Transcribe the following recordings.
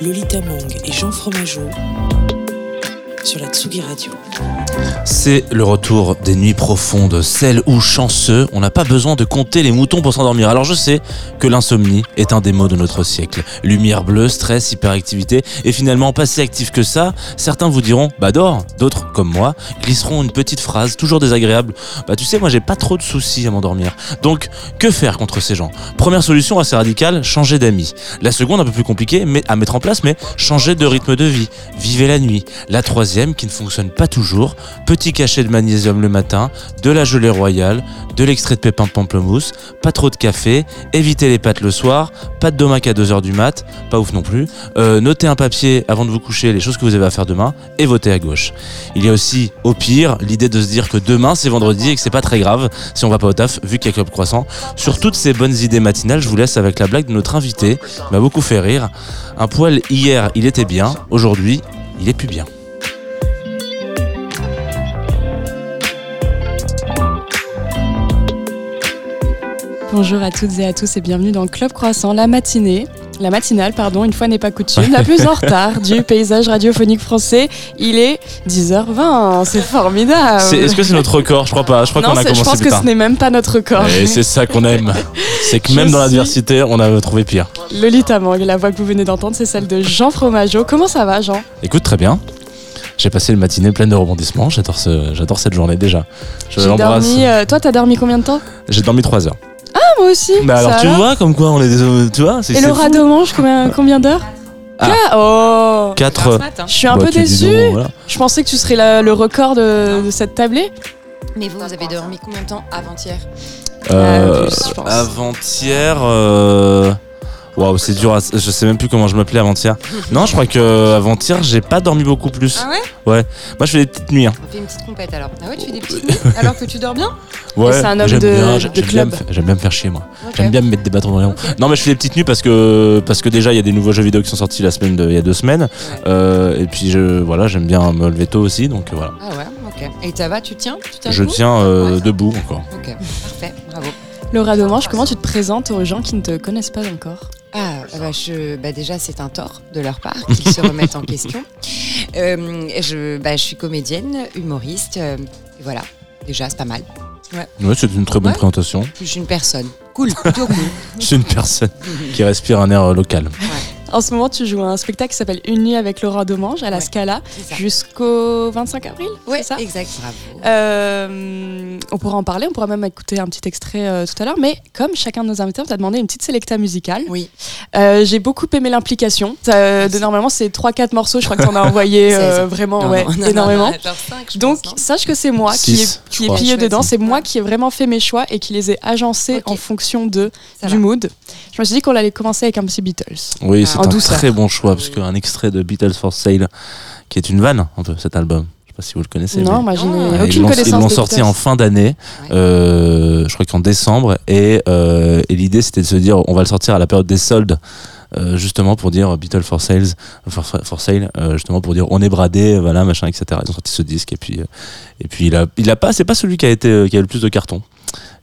Lolita Mang et Jean Fromageau sur la Tsugi Radio. C'est le retour des nuits profondes, celles où chanceux, on n'a pas besoin de compter les moutons pour s'endormir. Alors je sais que l'insomnie est un des maux de notre siècle. Lumière bleue, stress, hyperactivité, et finalement pas si actif que ça, certains vous diront bah dors, d'autres, comme moi, glisseront une petite phrase toujours désagréable. Bah tu sais, moi j'ai pas trop de soucis à m'endormir. Donc que faire contre ces gens? Première solution assez radicale, changer d'amis. La seconde un peu plus compliquée mais à mettre en place, mais changer de rythme de vie. Vivez la nuit. La troisième qui ne fonctionne pas toujours, petit cachet de magnésium le matin, de la gelée royale, de l'extrait de pépins de pamplemousse, pas trop de café, évitez les pâtes le soir, pas de domac à 2h du mat, pas ouf non plus, euh, notez un papier avant de vous coucher les choses que vous avez à faire demain et votez à gauche. Il y a aussi, au pire, l'idée de se dire que demain c'est vendredi et que c'est pas très grave si on va pas au taf vu qu'il y a Club Croissant. Sur toutes ces bonnes idées matinales, je vous laisse avec la blague de notre invité, m'a beaucoup fait rire. Un poil hier il était bien, aujourd'hui il est plus bien. Bonjour à toutes et à tous et bienvenue dans Club Croissant, la matinée. La matinale, pardon, une fois n'est pas coutume, la plus en retard du paysage radiophonique français. Il est 10h20, c'est formidable. Est-ce que c'est notre record? Je crois pas. Je crois qu'on a commencé je pense plus que tard. ce n'est même pas notre record. Et c'est ça qu'on aime. C'est que Je même dans l'adversité, on a trouvé pire. Lolita Mang, la voix que vous venez d'entendre, c'est celle de Jean Fromageau. Comment ça va, Jean? Écoute, très bien. J'ai passé une matinée pleine de rebondissements. J'adore ce, cette journée déjà. Je J'ai l'embrasse. dormi. euh, toi, t'as dormi combien de temps? J'ai dormi 3 heures. Moi aussi. Mais alors, tu vois, comme quoi on est des. Tu vois, c'est Et c'est le fou. radeau mange combien, combien d'heures Ah. Oh 4 Je suis un peu déçue. voilà. Je pensais que tu serais la- le record de, de cette tablée. Mais vous, vous avez dormi combien de temps avant-hier? Euh, plus, je pense. avant-hier. euh, Waouh, c'est dur. à- Je sais même plus comment je m'appelais avant-hier. Non, je crois que avant-hier, j'ai pas dormi beaucoup plus. Ah ouais? Moi, je fais des petites nuits. hein. On fait une petite compète alors. Ah ouais, tu fais des petites nuits alors que tu dors bien? Ouais, c'est un homme j'aime de- bien, de j'aime bien club. me faire- J'aime bien me faire chier, moi. J'aime bien me mettre des bâtons dans les roues. Non, mais je fais des petites nuits parce que parce que déjà il y a des nouveaux jeux vidéo qui sont sortis la semaine de, il y a deux semaines. Euh, et puis je voilà, j'aime bien me lever tôt aussi, donc euh, voilà. Ah ouais, ok. Et ça va, tu tiens? Tu Je tiens euh, Ouais. debout encore. Ok, parfait, bravo. Laura Domange, comment tu te présentes aux gens qui ne te connaissent pas encore Ah, bah, je, bah déjà, c'est un tort de leur part qu'ils se remettent en question. Euh, je, bah, je suis comédienne, humoriste, euh, et voilà. Déjà, c'est pas mal. Ouais, c'est une très bonne Ouais. présentation. Je suis une personne. Cool, plutôt cool. Je suis une personne qui respire un air euh, local. En ce moment, tu joues à un spectacle qui s'appelle Une nuit avec Laura Domange à la Ouais. Scala jusqu'au 25 avril. C'est ça exact, bravo. Euh, on pourra en parler, on pourra même écouter un petit extrait euh, tout à l'heure. Mais comme chacun de nos invités, on t'a demandé une petite sélecta musicale. Oui, Euh, J'ai beaucoup aimé l'implication. De- Normalement, c'est 3-4 morceaux. Je crois que tu en as envoyé euh, 16. vraiment Non, ouais, non, non, énormément. non, Donc, pense, sache que c'est moi qui est, qui pilier Choisi. dedans. C'est moi qui ai vraiment fait mes choix et qui les ai agencés en fonction de, Ça du va. mood. Je me suis dit qu'on allait commencer avec un petit Beatles. Oui, c'est un douceur. très bon choix parce qu'un extrait de Beatles for Sale, qui est une vanne un peu cet album. Je sais pas si vous le connaissez. Non, mais- moi, Euh, aucune ils l'ont- connaissance. Ils l'ont des sorti en fin d'année, Ouais. euh, je crois qu'en décembre, et, euh, et l'idée c'était de se dire on va le sortir à la période des soldes. euh, justement pour dire Beatles for Sales, for, for Sale, euh, justement pour dire on est bradé, voilà machin, etc. Ils ont sorti ce disque et puis euh, et puis il a il a pas c'est pas celui qui a été qui a le plus de cartons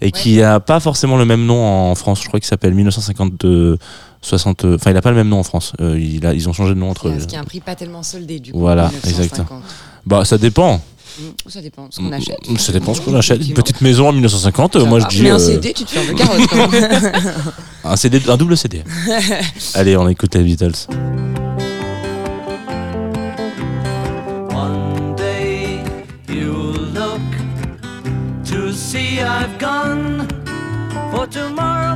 et qui a pas forcément le même nom en France. Je crois qu'il s'appelle 1952 60. Enfin il a pas le même nom en France. Euh, il a ils ont changé de nom entre. Ce qui est un prix pas tellement soldé du coup. Voilà, 1950. exactement. Bah ça dépend. Mm, Ça dépend ce qu'on achète. Ça dépend ce qu'on achète. Une petite maison en 1950, euh, Ça moi va. je dis. Mais un euh, CD, tu te fais un peu carotte quand même. Un CD, un double CD. Allez, on écoute les Beatles. One day you'll look to see I've gone. For tomorrow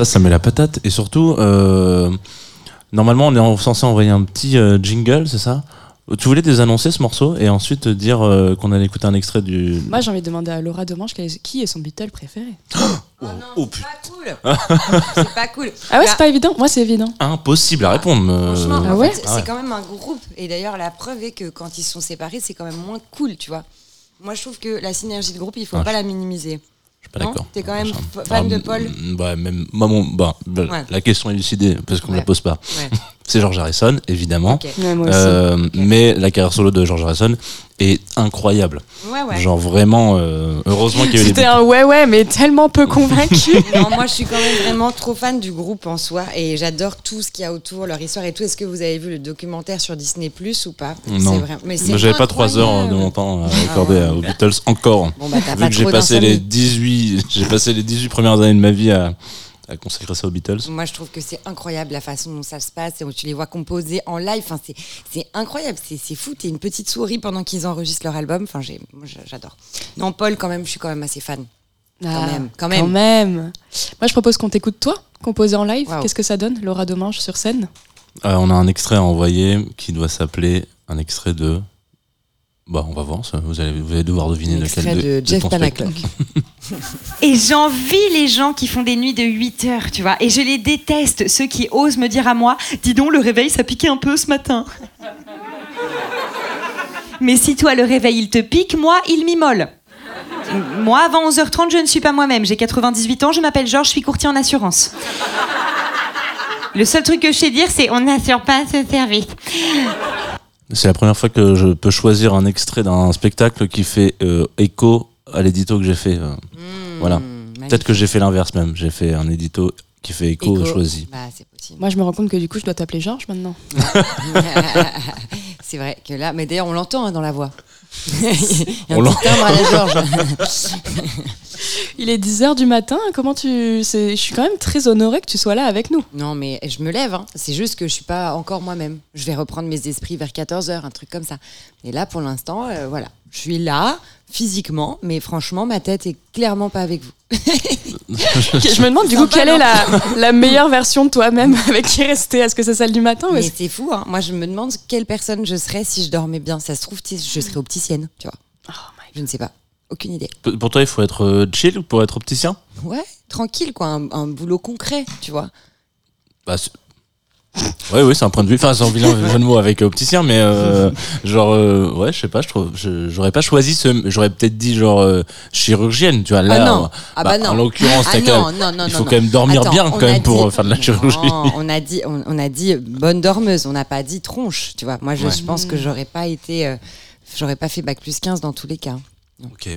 Ça, ça met la patate. Et surtout, euh, normalement, on est en- censé envoyer un petit euh, jingle, c'est ça? Tu voulais désannoncer ce morceau et ensuite dire euh, qu'on allait écouter un extrait du. Moi, j'ai envie de demander à Laura est- qui est son Beatle préféré. Oh, non, oh, c'est pas cool. c'est pas cool. Ah ouais, c'est pas évident Moi, c'est évident. Impossible à répondre. euh, Franchement, Ah en ouais fait, Ah ouais. c'est quand même un groupe. Et d'ailleurs, la preuve est que quand ils sont séparés, c'est quand même moins cool, tu vois. Moi, je trouve que la synergie de groupe, il faut Ah, pas je- la minimiser. Je suis pas d'accord. T'es quand même fan de Paul mm, Ouais, même. Bah, bah, Ouais. La question est lucidée parce qu'on ne Ouais. la pose pas. Ouais. C'est George Harrison, évidemment. Ok. Ouais, moi aussi. Euh, Mais la carrière solo de George Harrison est incroyable. Ouais, ouais. Genre vraiment, euh, heureusement qu'il y a eu C'était un ouais, ouais, mais tellement peu convaincu. Non, moi, je suis quand même vraiment trop fan du groupe en soi et j'adore tout ce qu'il y a autour, leur histoire et tout. Est-ce que vous avez vu le documentaire sur Disney Plus ou pas? Non. C'est vrai. Mais c'est Moi, j'avais pas trois heures de mon temps à accorder Ah ouais. aux Beatles encore. Bon, bah, t'as Vu pas que j'ai passé les d'insomnie. 18, j'ai passé les 18 premières années de ma vie à, à consacrer ça aux Beatles. Moi, je trouve que c'est incroyable la façon dont ça se passe et où tu les vois composer en live. Enfin, c'est, c'est incroyable, c'est, c'est fou. T'es une petite souris pendant qu'ils enregistrent leur album. Enfin, j'adore. Non, Paul, quand même, je suis quand même assez fan. Ah, même, quand Quand même. Moi, je propose qu'on t'écoute toi, composer en live. Qu'est-ce que ça donne, Laura Demange sur scène? Euh, on a un extrait à envoyer qui doit s'appeler un extrait de. Bah, on va voir. ça. Vous allez, vous allez devoir deviner Un extrait de Jeff ton Panaclock. Et j'envie les gens qui font des nuits de 8 heures, tu vois. Et je les déteste, ceux qui osent me dire à moi Dis donc, le réveil, ça piquait un peu ce matin. Mais si toi, le réveil, il te pique, moi, il m'immole. Moi, avant 11h30, je ne suis pas moi-même. J'ai 98 ans, je m'appelle Georges, je suis courtier en assurance. Le seul truc que je sais dire, c'est on n'assure pas ce service. C'est la première fois que je peux choisir un extrait d'un spectacle qui fait euh, écho à l'édito que j'ai fait. euh. Voilà. Mmh, Peut-être que j'ai fait l'inverse même. J'ai fait un édito qui fait écho, Écho. choisi. Bah, c'est possible. Moi, je me rends compte que du coup, je dois t'appeler Georges maintenant. c'est vrai que là, mais d'ailleurs, on l'entend hein, dans la voix. Il y a On un l'en- petit timbre à la Georges. Il est 10h du matin. Comment tu. c'est- Je suis quand même très honorée que tu sois là avec nous. Non, mais je me lève. hein. C'est juste que je suis pas encore moi-même. Je vais reprendre mes esprits vers 14h, un truc comme ça. Et là, pour l'instant, euh, voilà. Je suis là, physiquement, mais franchement, ma tête est clairement pas avec vous. Je me demande du coup Sympa, quelle est la, la meilleure version de toi-même avec qui rester? Est-ce que c'est celle du matin Mais c'est fou, hein. Moi, je me demande quelle personne je serais si je dormais bien. Ça se trouve, je serais opticienne, tu vois. Oh my Je ne sais pas. Aucune idée. P- Pour toi, il faut être euh, chill pour être opticien? Ouais, tranquille, quoi. Un, un boulot concret, tu vois. bah, Ouais, oui, c'est un point de vue. Enfin, c'est un vilain jeu de mots avec opticien, mais euh, genre, euh, ouais, je sais pas, je trouve, j'aurais pas choisi ce. J'aurais peut-être dit genre euh, chirurgienne, tu vois. Là, ah non, euh, ah bah, non. En l'occurrence, Ah il faut quand même dormir Attends, bien quand même pour dit- euh, faire de la chirurgie. Non, on a dit, on, on a dit bonne dormeuse. On n'a pas dit tronche, tu vois. Moi, je, Ouais. je pense que j'aurais pas été, euh, j'aurais pas fait bac plus 15 dans tous les cas. Ok.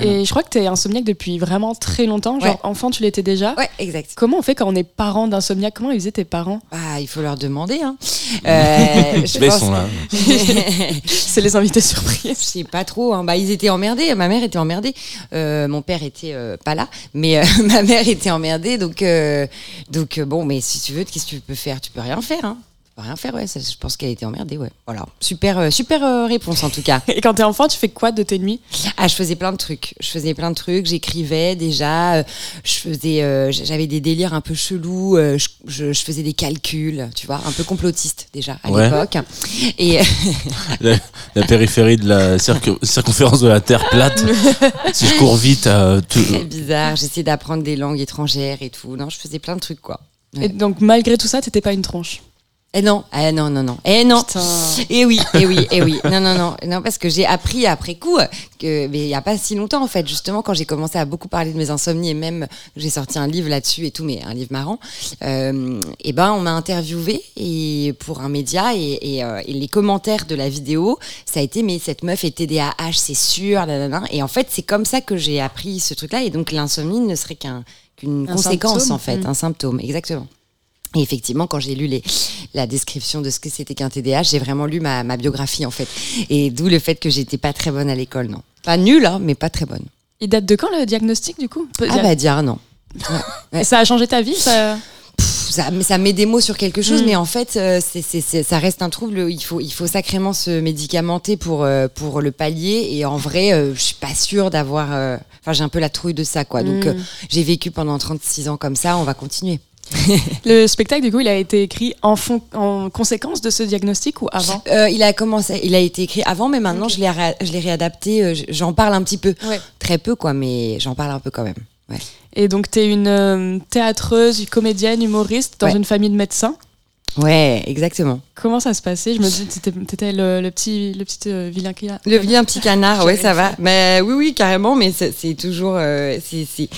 Et je crois que tu es insomniaque depuis vraiment très longtemps. Genre, Ouais. enfant, tu l'étais déjà. Ouais, exact. Comment on fait quand on est parent d'insomniaque? Comment ils faisaient tes parents? Ah, il faut leur demander. Hein. Euh, je Là, ils pense- sont là. C'est les invités surprises. Je sais pas trop. hein. Bah, ils étaient emmerdés. Ma mère était emmerdée. Euh, mon père était euh, pas là, mais euh, ma mère était emmerdée. Donc, euh, donc euh, bon, mais si tu veux, qu'est-ce que tu peux faire? Tu peux rien faire. Hein. Rien faire, ouais. ça, je pense qu'elle a été emmerdée, ouais. Voilà. Super, euh, super euh, réponse en tout cas. Et quand t'es enfant, tu fais quoi de tes nuits? Ah, je faisais plein de trucs. Je faisais plein de trucs. J'écrivais déjà. euh, je faisais, euh, j'avais des délires un peu chelous. je, je- je faisais des calculs, tu vois, un peu complotiste déjà à Ouais. l'époque. Et La, la périphérie de la circonférence de la Terre plate. si je cours vite, euh, tout- très bizarre. J'essayais d'apprendre des langues étrangères et tout. Non, je faisais plein de trucs quoi. Ouais. Et donc, malgré tout ça, t'étais pas une tronche? Eh non, eh non, non, non. Eh non. Putain. Et oui, et oui, et oui. Non, non, non, non, parce que j'ai appris après coup que, mais il y a pas si longtemps en fait, justement quand j'ai commencé à beaucoup parler de mes insomnies et même j'ai sorti un livre là-dessus et tout, mais un livre marrant. Euh, et ben, on m'a interviewé et pour un média et, et, euh, et les commentaires de la vidéo, ça a été mais cette meuf est TDAH, c'est sûr, nanana. Et en fait, c'est comme ça que j'ai appris ce truc-là. Et donc l'insomnie ne serait qu'un qu'une Un conséquence symptôme. en fait, Mm. un symptôme, exactement. Et effectivement, quand j'ai lu les, la description de ce que c'était qu'un TDAH, j'ai vraiment lu ma, ma biographie en fait. Et d'où le fait que j'étais pas très bonne à l'école, non. Pas nulle, hein, mais pas très bonne. Il date de quand le diagnostic du coup? Ah bah dire non. Et ça a changé ta vie ça... Pff, Ça, met des mots sur quelque chose, Mm. mais en fait, euh, c'est, ça reste un trouble. Il faut, il faut sacrément se médicamenter pour, euh, pour le pallier. Et en vrai, euh, je suis pas sûre d'avoir. euh, Enfin, j'ai un peu la trouille de ça, quoi. Donc, Mm. j'ai vécu pendant 36 ans comme ça. On va continuer. Le spectacle, du coup, il a été écrit en, fond- en conséquence de ce diagnostic ou avant? Euh, il a commencé, il a été écrit avant, mais maintenant je l'ai, réadapté. euh, J'en parle un petit peu, Ouais. très peu quoi, mais j'en parle un peu quand même. Ouais. Et donc, tu es une euh, théâtreuse, comédienne, humoriste dans Ouais. une famille de médecins? Ouais, exactement. Comment ça se passait? Je me dis, t'étais, t'étais le, le petit, le petit euh, vilain a. Le vilain petit canard, ouais, ça va. Mais oui, oui, carrément, mais c'est toujours. euh, c'est c'est-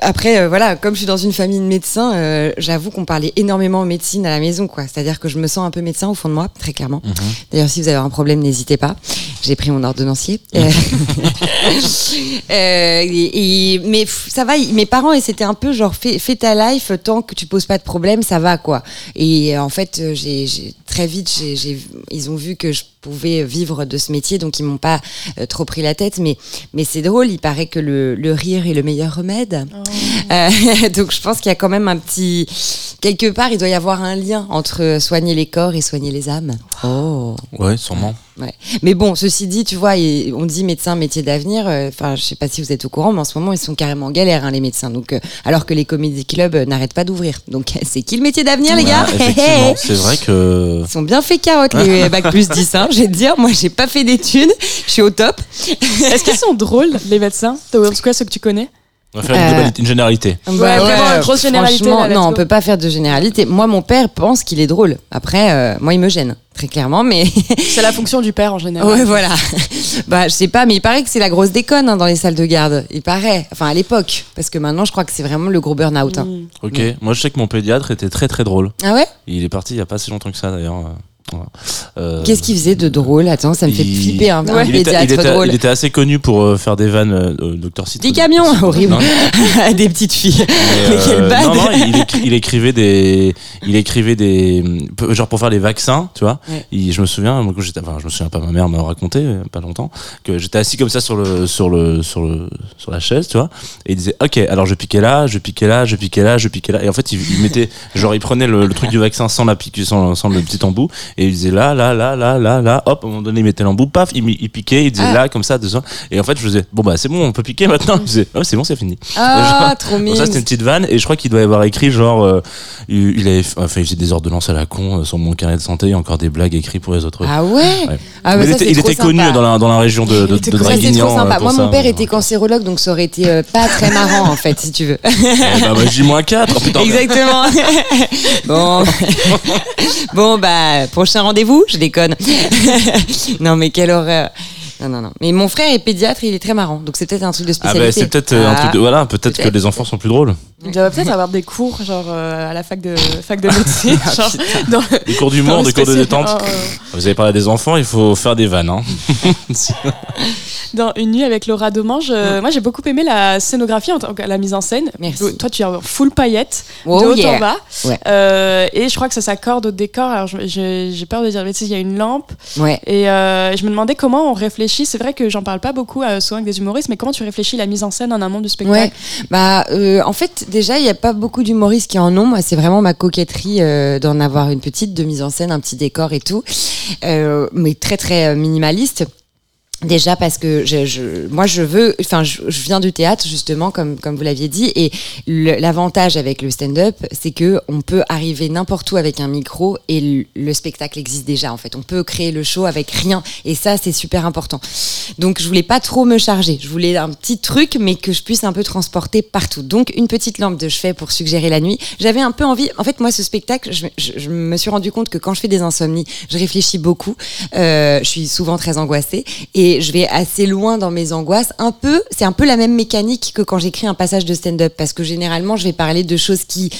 Après, euh, voilà, comme je suis dans une famille de médecins, euh, j'avoue qu'on parlait énormément médecine à la maison, quoi. C'est-à-dire que je me sens un peu médecin au fond de moi, très clairement. D'ailleurs, si vous avez un problème, n'hésitez pas. J'ai pris mon ordonnancier. Et, et- mais ça va, mes parents, et c'était un peu genre, fais, fais ta life, tant que tu poses pas de problème, ça va, quoi. Et en fait, euh, j'ai j'ai- très vite, ils ont vu que je pouvais vivre de ce métier, donc ils m'ont pas euh, trop pris la tête. Mais, mais c'est drôle, il paraît que le, le rire est le meilleur remède. Euh, donc je pense qu'il y a quand même un petit... Quelque part, il doit y avoir un lien entre soigner les corps et soigner les âmes. Oh Ouais, sûrement. Ouais. Mais bon, ceci dit, tu vois, et on dit médecin, métier d'avenir. euh, Enfin, je sais pas si vous êtes au courant, mais en ce moment, ils sont carrément en galère, hein, les médecins. Donc, euh, alors que les comédie clubs euh, n'arrêtent pas d'ouvrir. Donc, c'est qui le métier d'avenir, les gars? C'est vrai que. Ils sont bien fait carottes, les bac plus 10. Hein, je vais te dire, moi, j'ai pas fait d'études. Je suis au top. Est-ce qu'ils sont drôles, les médecins En tout cas, ceux que tu connais? On va faire une, Euh, une généralité. Bah vraiment, une grosse généralité, là, non, on peut pas faire de généralité. Moi, mon père pense qu'il est drôle. Après, euh, moi, il me gêne, très clairement, mais. C'est la fonction du père en général. Ouais, voilà. bah, je sais pas, mais il paraît que c'est la grosse déconne hein, dans les salles de garde. Il paraît. Enfin, à l'époque. Parce que maintenant, je crois que c'est vraiment le gros burn-out. hein. Mm. Ok, moi je sais que mon pédiatre était très très drôle. Ah ouais? Il est parti il y a pas si longtemps que ça d'ailleurs. Euh, voilà. Euh, Qu'est-ce qu'il faisait de drôle? Attends, ça me fait il- flipper un, Ouais. il, était, pédiatre il était- drôle. il était assez connu pour euh, faire des vannes euh, au Docteur Citron. Des camions, horrible. Non, Des petites filles. mais, euh, bad. non, non, il, écri- il écrivait des, il écrivait des, peu- genre pour faire les vaccins, tu vois. Ouais. Je me souviens, moi, quand j'étais, enfin, je me souviens pas, ma mère m'a raconté, pas longtemps, que j'étais assis comme ça sur le, sur le, sur le, sur la chaise, tu vois. Et il disait, ok, alors je piquais là, je piquais là, je piquais là, je piquais là. Et en fait, il, il mettait, genre, il prenait le, le truc du vaccin sans la pique, sans, sans le petit embout, et il disait là, là, là, là, là, là, hop, à un moment donné, il mettait l'embout, paf, il, piquait, il disait Ah. là, comme ça, deux Et en fait, je faisais, bon bah, c'est bon, on peut piquer maintenant. Il disait, oh, c'est bon, c'est fini. Ah, trop mignon. ça c'était une petite vanne et je crois qu'il doit avoir écrit genre euh, il, avait enfin il faisait des ordonnances à la con euh, sur mon carnet de santé il y a encore des blagues écrites pour les autres Ah ouais, Ouais. Ah, bah il était, il connu dans la, dans la région de, de, de Draguignan, euh, Moi, ça. mon père était cancérologue, donc ça aurait été euh, pas très marrant, en fait, si tu veux. Eh bah, bah, J-4 oh, putain, Exactement. bon. bon, bah, prochain rendez-vous, je déconne. non, mais quelle horreur. Non, non, non. Mais mon frère est pédiatre, il est très marrant, donc c'est peut-être un truc de Ah spécialité. bah c'est peut-être euh, un Ah. truc de voilà peut-être que les enfants sont plus drôles Il doit peut-être avoir des cours, genre euh, à la fac de, fac de médecine. Ah, genre, dans, des cours d'humour des cours de détente oh, oh. vous avez parlé des enfants il faut faire des vannes hein. Dans Une nuit avec Laura Domange, euh, moi j'ai beaucoup aimé la scénographie, en tant que la mise en scène. Merci. Toi tu es en full paillettes, Oh de haut yeah. en bas. Ouais. Euh, et je crois que ça s'accorde au décor. Alors j'ai peur de dire, mais tu sais, il y a une lampe. Ouais. Et euh, je me demandais comment on réfléchit C'est vrai que j'en parle pas beaucoup euh, souvent avec des humoristes, mais comment tu réfléchis la mise en scène en amont du spectacle? Bah euh, en fait déjà il n'y a pas beaucoup d'humoristes qui en ont. Moi c'est vraiment ma coquetterie euh, d'en avoir une petite de mise en scène, un petit décor et tout, Euh, mais très très minimaliste. Déjà parce que je, je- moi je veux, enfin je, je viens du théâtre justement comme comme vous l'aviez dit et l'avantage avec le stand-up c'est que on peut arriver n'importe où avec un micro et le, le spectacle existe déjà en fait. On peut créer le show avec rien et ça c'est super important. Donc je voulais pas trop me charger, je voulais un petit truc mais que je puisse un peu transporter partout. Donc une petite lampe de chevet pour suggérer la nuit. J'avais un peu envie, en fait moi ce spectacle, je me suis rendu compte que quand je fais des insomnies, je réfléchis beaucoup, Euh, je suis souvent très angoissée et je vais assez loin dans mes angoisses. Un peu, c'est un peu la même mécanique que quand j'écris un passage de stand-up parce que généralement je vais parler de choses qui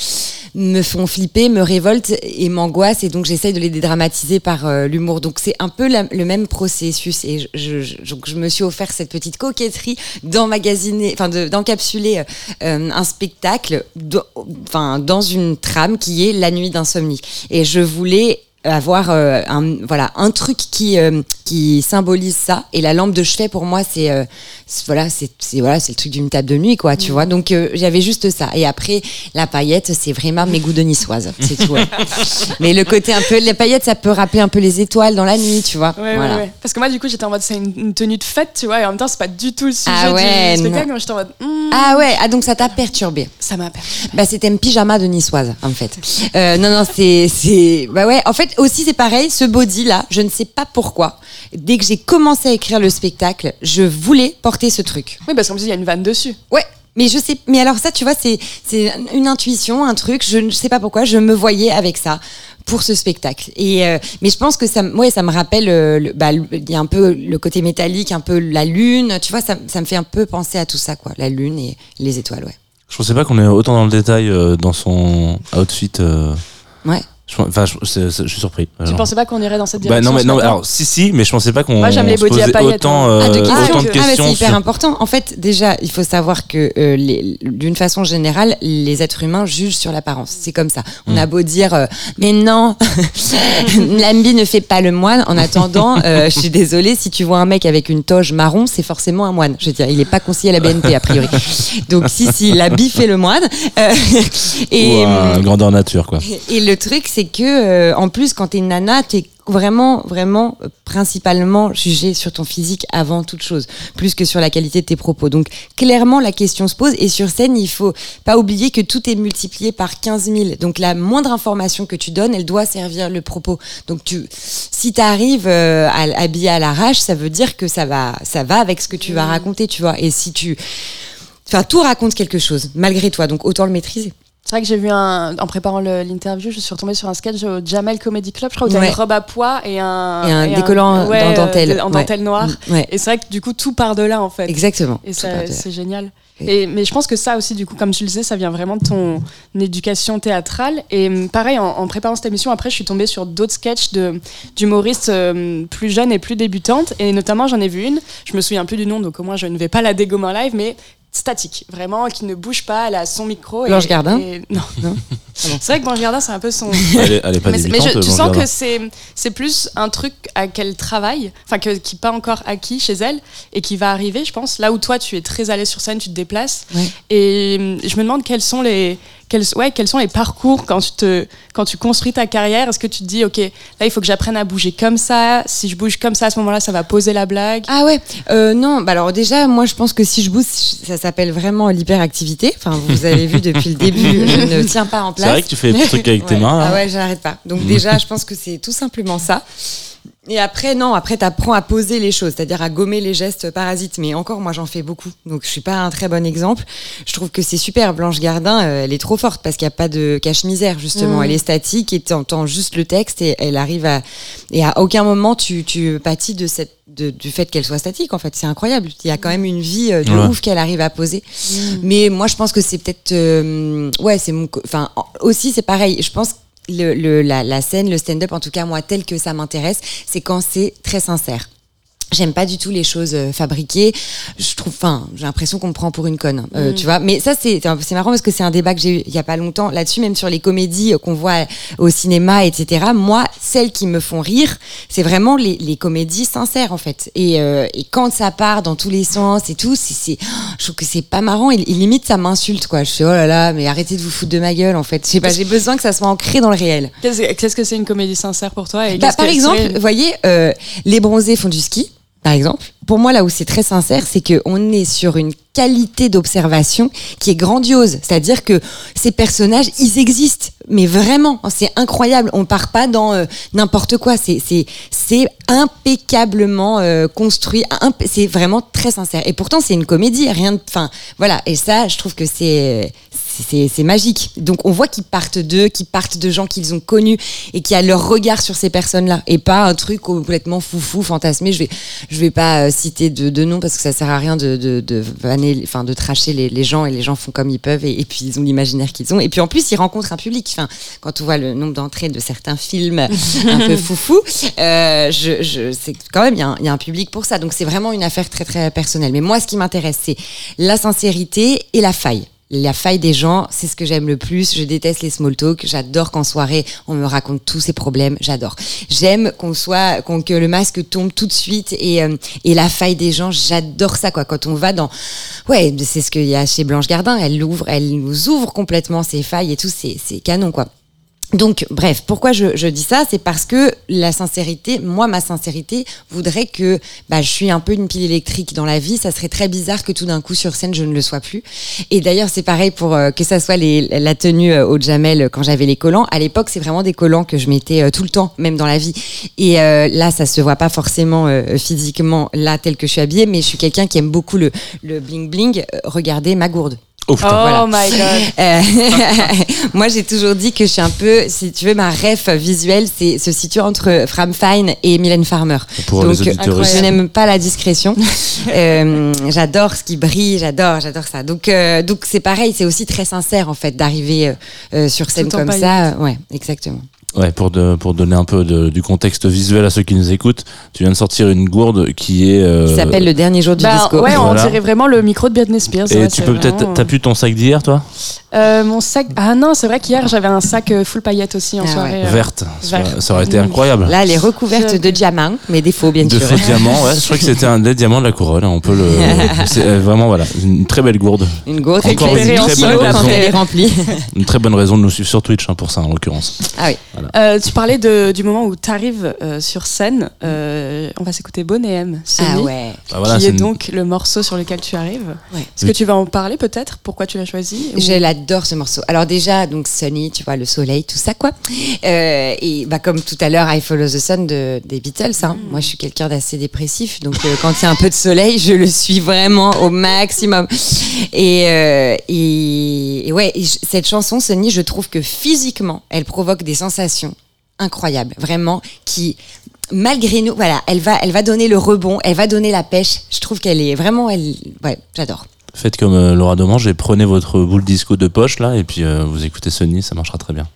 me font flipper, me révoltent et m'angoissent et donc j'essaye de les dédramatiser par euh, l'humour. Donc c'est un peu le même processus et je, je, me suis offert cette petite coquetterie d'emmagasiner, enfin de- d'encapsuler euh, un spectacle, enfin dans une trame qui est la nuit d'insomnie. Et je voulais avoir euh, un voilà un truc qui euh, qui symbolise ça et la lampe de chevet pour moi c'est euh, voilà c'est voilà c'est le truc d'une table de nuit quoi tu vois donc j'avais juste ça et après la paillette c'est vraiment mes goûts de niçoise c'est tout ouais. mais le côté un peu les paillettes ça peut rappeler un peu les étoiles dans la nuit tu vois Ouais, voilà ouais. Parce que moi, du coup, j'étais en mode c'est une, une tenue de fête, tu vois, et en même temps, c'est pas du tout le sujet Ah ouais, du spectacle. j'étais en mode hmm, ah ouais ah donc ça t'a perturbé ça m'a perdu. Bah c'était un pyjama de niçoise en fait. Non non c'est c'est bah ouais en fait aussi c'est pareil ce body là je ne sais pas pourquoi dès que j'ai commencé à écrire le spectacle je voulais porter ce truc. Oui, parce qu'en plus, il y a une vanne dessus. Ouais. Mais je sais, mais alors ça, tu vois, c'est c'est une intuition, un truc. Je ne sais pas pourquoi, je me voyais avec ça pour ce spectacle. Et euh, mais je pense que ça, me- ouais, ça me rappelle, euh, le- bah, le- y a un peu le côté métallique, un peu la lune. Tu vois, ça, ça me fait un peu penser à tout ça, quoi, la lune et les étoiles, ouais. Je pensais pas qu'on est autant dans le détail euh, dans son outfit. euh, Ouais. Je, enfin, je, c'est- c'est- je suis surpris. Tu Genre. pensais pas qu'on irait dans cette Bah direction non mais non alors si si mais je pensais pas qu'on Moi, j'aime les se body à posait paillettes, autant hein. euh, Ah, de questions. autant de Ah, questions c'est hyper sur- important. En fait, déjà, il faut savoir que euh, les- d'une façon générale, les êtres humains jugent sur l'apparence. C'est comme ça. On Mm. a beau dire, euh, mais non, l'ambi ne fait pas le moine. En attendant, euh, je suis désolée, si tu vois un mec avec une toge marron, c'est forcément un moine. Je veux dire, il n'est pas conseillé à la BNP a priori. Donc si si, l'habit fait le moine. Euh, et Ouah, grandeur nature quoi. et le truc, c'est que, euh, en plus, quand t'es une nana, t'es vraiment, vraiment, euh, principalement jugée sur ton physique avant toute chose, plus que sur la qualité de tes propos. Donc, clairement, la question se pose. Et sur scène, il faut pas oublier que tout est multiplié par 15 000. Donc, la moindre information que tu donnes, elle doit servir le propos. Donc, tu, si t'arrives euh, à, habillé à l'arrache, ça veut dire que ça va, ça va avec ce que tu vas raconter, tu vois. Et si tu, enfin, tout raconte quelque chose, malgré toi. Donc, autant le maîtriser. C'est vrai que j'ai vu un. En préparant l'interview, je suis retombée sur un sketch au Jamel Comedy Club, je crois, où t'as Ouais. une robe à pois et un. Et un décollant ouais, en euh, dentelle. en Ouais. dentelle noire. Ouais. Et c'est vrai que du coup, tout part de là, en fait. Exactement. Et c'est génial. Et- mais je pense que ça aussi, du coup, comme tu le disais, ça vient vraiment de ton éducation théâtrale. Et hum, pareil, en, en préparant cette émission, après, je suis tombée sur d'autres sketchs d'humoristes euh, plus jeunes et plus débutantes. Et notamment, j'en ai vu une, je me souviens plus du nom, donc au moins je ne vais pas la dégommer en live, mais statique, vraiment, qui ne bouge pas, elle a son micro. et- Blanche Gardin et- Non. Non c'est vrai que Blanche Gardin, c'est un peu son. Elle est, elle est pas Mais, je- tu sens Gardin. que c'est c'est plus un truc à quel travail, enfin que, qui n'est pas encore acquis chez elle et qui va arriver, je pense. Là où toi, tu es très à l'aise sur scène, tu te déplaces. Ouais. Et hum, je me demande quels sont les quels, ouais, quels sont les parcours quand tu te quand tu construis ta carrière? Est-ce que tu te dis ok, là il faut que j'apprenne à bouger comme ça? Si je bouge comme ça à ce moment-là, ça va poser la blague? Ah ouais, euh, non, bah alors déjà, moi je pense que si je bouge, ça s'appelle vraiment l'hyperactivité. Enfin, vous avez vu depuis le début, je ne tiens pas en C'est place. vrai que tu fais des trucs avec tes mains. là. Ah ouais, j'arrête pas. Donc déjà, je pense que c'est tout simplement ça. Et après, non, après, t'apprends à poser les choses, c'est-à-dire à gommer les gestes parasites. Mais encore, moi, j'en fais beaucoup. Donc, je suis pas un très bon exemple. Je trouve que c'est super. Blanche Gardin, euh, elle est trop forte parce qu'il n'y a pas de cache-misère, justement. Mm. Elle est statique et t'entends juste le texte et elle arrive à. Et à aucun moment, tu, tu pâtis de cette, de- du fait qu'elle soit statique, en fait. C'est incroyable. Il y a quand même une vie euh, de Ouais. ouf qu'elle arrive à poser. Mais moi, je pense que c'est peut-être. euh, ouais, c'est mon. Enfin, en- aussi, c'est pareil. Je pense le, la, la scène, le stand-up, en tout cas moi tel que ça m'intéresse, c'est quand c'est très sincère. J'aime pas du tout les choses euh, fabriquées. Je trouve, enfin, j'ai l'impression qu'on me prend pour une conne, euh, Mm. tu vois. Mais ça, c'est c'est marrant parce que c'est un débat que j'ai eu il y a pas longtemps là-dessus, même sur les comédies euh, qu'on voit au cinéma, etc. Moi, celles qui me font rire, c'est vraiment les, les comédies sincères en fait. Et, euh, et quand ça part dans tous les sens et tout, c'est, je trouve que c'est pas marrant. Et, et limite, ça m'insulte quoi. Je fais oh là là, mais arrêtez de vous foutre de ma gueule en fait. Je sais pas, j'ai besoin que ça soit ancré dans le réel. Qu'est-ce que c'est une comédie sincère pour toi et Bah, par exemple, vous voyez, euh, les bronzés font du ski, par exemple. Pour moi, là où c'est très sincère, c'est qu'on est sur une qualité d'observation qui est grandiose. C'est-à-dire que ces personnages, ils existent, mais vraiment, c'est incroyable. On part pas dans euh, n'importe quoi. C'est impeccablement euh, construit. C'est vraiment très sincère. Et pourtant, c'est une comédie. Rien de. Enfin, voilà. Et ça, je trouve que c'est c'est c'est magique. Donc on voit qu'ils partent d'eux, qu'ils partent de gens qu'ils ont connus et qui a leur regard sur ces personnes-là et pas un truc complètement foufou, fantasmé. Je vais je vais pas euh, citer de, de noms parce que ça sert à rien de de de vanner, enfin de tracher les, les gens et les gens font comme ils peuvent et, et puis ils ont l'imaginaire qu'ils ont et puis en plus ils rencontrent un public. Enfin quand on voit le nombre d'entrées de certains films un peu foufou, euh, je, je c'est quand même il y, a un- il y a un public pour ça. Donc c'est vraiment une affaire très très personnelle. Mais moi ce qui m'intéresse c'est la sincérité et la faille. La faille des gens, c'est ce que j'aime le plus. Je déteste les small talk. J'adore qu'en soirée, on me raconte tous ses problèmes. J'adore. J'aime qu'on soit, qu'on, que le masque tombe tout de suite et, euh, et la faille des gens, j'adore ça, quoi. Quand on va dans, ouais, c'est ce qu'il y a chez Blanche Gardin. Elle l'ouvre, elle nous ouvre complètement ses failles et tout. C'est, c'est canon, quoi. Donc, bref, pourquoi je, je dis ça? C'est parce que la sincérité, moi, ma sincérité voudrait que bah, je suis un peu une pile électrique dans la vie. Ça serait très bizarre que tout d'un coup, sur scène, je ne le sois plus. Et d'ailleurs, c'est pareil pour euh, que ça soit les, la tenue euh, au Jamel euh, quand j'avais les collants. À l'époque, c'est vraiment des collants que je mettais tout le temps, même dans la vie. Et là, ça se voit pas forcément physiquement là tel que je suis habillée, mais je suis quelqu'un qui aime beaucoup le, le bling bling. Euh, regardez ma gourde. Oh putain. Oh voilà. my god. Euh, moi, j'ai toujours dit que je suis un peu, si tu veux, ma ref visuelle, c'est se situe entre Fram Fine et Mylène Farmer. Pour Donc, incroyable. je n'aime pas la discrétion. Euh, j'adore ce qui brille, j'adore, j'adore ça. Donc, euh, donc c'est pareil, c'est aussi très sincère en fait d'arriver euh, euh, sur scène comme ça. Ouais, exactement. Ouais, pour, de, pour donner un peu de- du contexte visuel à ceux qui nous écoutent, tu viens de sortir une gourde qui est. euh, Qui s'appelle le dernier jour du Bah, disco. ouais, on dirait vraiment le micro de Britney Spears. Et ouais, tu peux peut-être. vraiment- T'as pu ton sac d'hier, toi? Euh, mon sac. Ah non, c'est vrai qu'hier j'avais un sac euh, full paillettes aussi en Ah ouais. soirée. euh. Verte. Ça, vert. ça aurait été incroyable. Là, elle est recouverte de diamants, mais des faux bien de sûr. faux diamants, ouais. Je crois que c'était un des diamants de la couronne. hein, On peut le. C'est vraiment, voilà. Une très belle gourde. Une gourde Encore qui une très 10 bonne quand raison. elle est remplie. Une très bonne raison de nous suivre sur Twitch hein, pour ça, en l'occurrence. Ah oui. Euh, tu parlais de, du moment où tu arrives sur scène. Euh, on va s'écouter Bonnet M. Ah ouais. Bah voilà, qui c'est est une- donc le morceau sur lequel tu arrives. Ouais. Est-ce que tu vas en parler peut-être? Pourquoi tu l'as choisi? Ou- Je l'adore ce morceau. Alors déjà, donc Sunny, tu vois, le soleil, tout ça quoi. Euh, et bah comme tout à l'heure, I Follow the Sun de, des Beatles. Hein. Mm. Moi, je suis quelqu'un d'assez dépressif, donc euh, quand il y a un peu de soleil, je le suis vraiment au maximum. Et, euh, et, et ouais, et cette chanson, Sunny, je trouve que physiquement, elle provoque des sensations incroyables, vraiment, qui malgré nous, voilà, elle va, elle va donner le rebond, elle va donner la pêche. Je trouve qu'elle est vraiment, elle, ouais, j'adore. Faites comme euh, Laura Domange et prenez votre boule disco de poche là et puis euh, vous écoutez Sony, ça marchera très bien.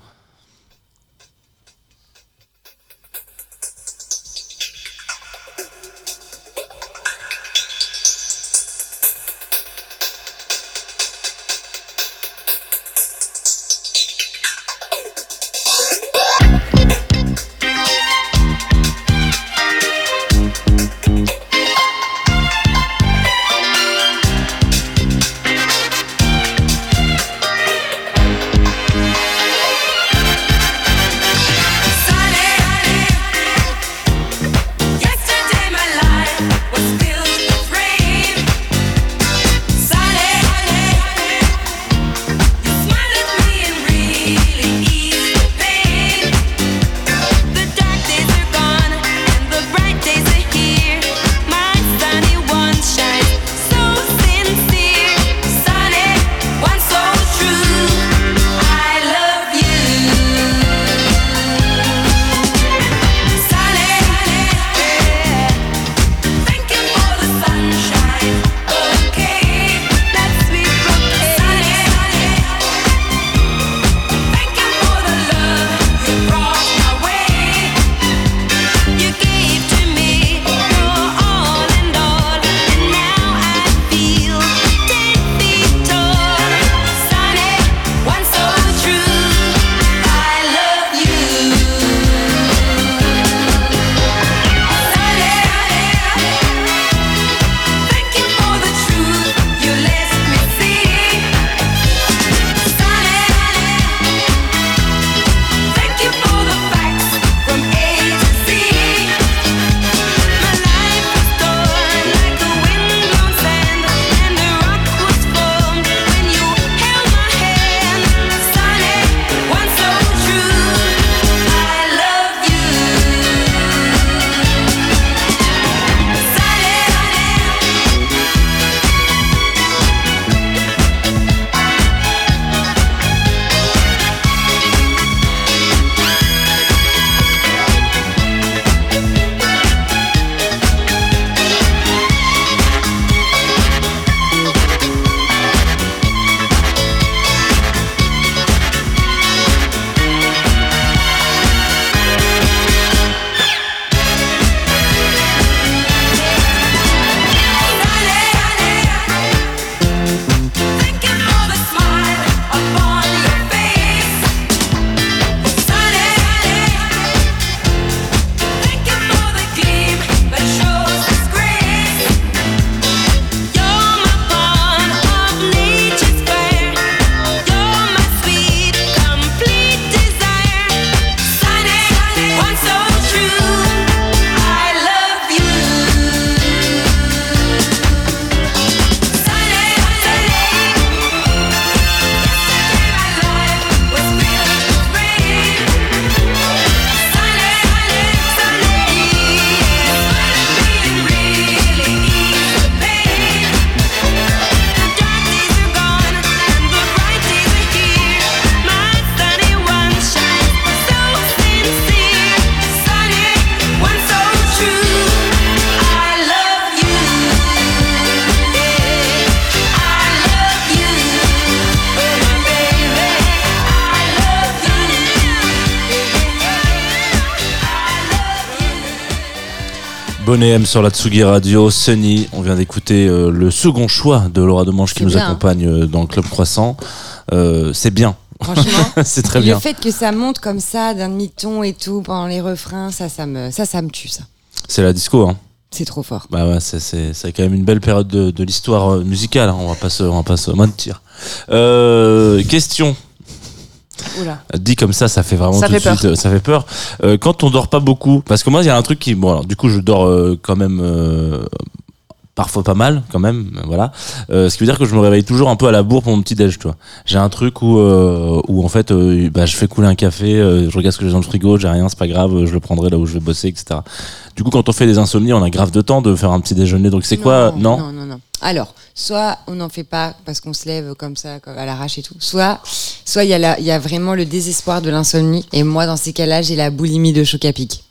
M sur la Tsugi Radio, Sunny. On vient d'écouter euh, le second choix de Laura Demange qui nous bien. accompagne euh, dans le Club Croissant. Euh, c'est bien, Franchement. c'est très bien. Le fait que ça monte comme ça d'un demi-ton et tout pendant les refrains, ça, ça me, ça, ça me tue, ça. C'est la disco, hein. C'est trop fort. Bah ouais, c'est, c'est, c'est quand même une belle période de, de l'histoire musicale, hein. on va pas se, on va pas se mentir. Euh, question, Oula. dit comme ça, ça fait vraiment Ça tout fait de suite, euh, ça fait peur. Euh, quand on dort pas beaucoup, parce que moi il y a un truc qui, bon alors du coup je dors euh, quand même euh, parfois pas mal quand même, voilà. Ce qui veut dire que je me réveille toujours un peu à la bourre pour mon petit déj. J'ai un truc où où en fait bah, je fais couler un café, je regarde ce que j'ai dans le frigo, j'ai rien, c'est pas grave, je le prendrai là où je vais bosser, etc. Du coup quand on fait des insomnies, on a grave de temps de faire un petit déjeuner. Donc c'est quoi Non? Non, non, non. Alors, soit on n'en fait pas parce qu'on se lève comme ça, comme à l'arrache et tout. Soit, soit il y, a la- il y a vraiment le désespoir de l'insomnie. Et moi, dans ces cas-là, j'ai la boulimie de choc à pic.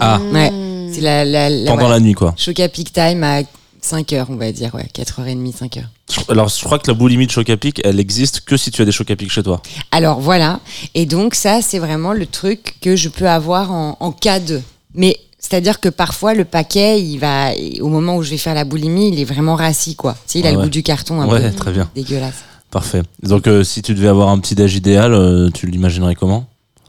Ah. Ouais. C'est la, la, la- Pendant voilà. la nuit quoi. Choc à pic time à 5 heures, on va dire, ouais, 4h30, 5 heures. Alors je crois que la boulimie de choc à pic, elle existe que si tu as des chocs à pic chez toi. Alors voilà. Et donc ça, c'est vraiment le truc que je peux avoir en, en cas de. Mais c'est-à-dire que parfois le paquet, il va, au moment où je vais faire la boulimie, il est vraiment rassis quoi. Tu sais, il a le ouais. goût du carton un Ouais, peu très bien. dégueulasse. Parfait. Donc, euh, si tu devais avoir un petit déj idéal, euh, tu l'imaginerais comment?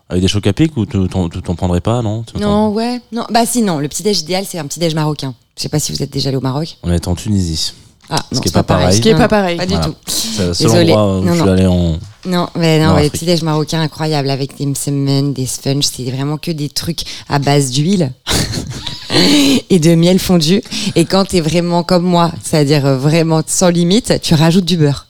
Avec des chocs à pic ou tu t'en prendrais pas, non? Non, ouais. Non, bah si, non. Le petit déj idéal, c'est un petit déj marocain. Je sais pas si vous êtes déjà allé au Maroc. On est en Tunisie. Ah, Ce non, qui est c'est pas pareil. Ce qui est Non, pas pareil. Pas du Voilà. tout. C'est le seul endroit où Non, je suis allé en. Non, mais non, les petits déj marocains incroyables avec des msemen, des sponges, c'est vraiment que des trucs à base d'huile et de miel fondu. Et quand t'es vraiment comme moi, c'est-à-dire euh, vraiment sans limite, tu rajoutes du beurre.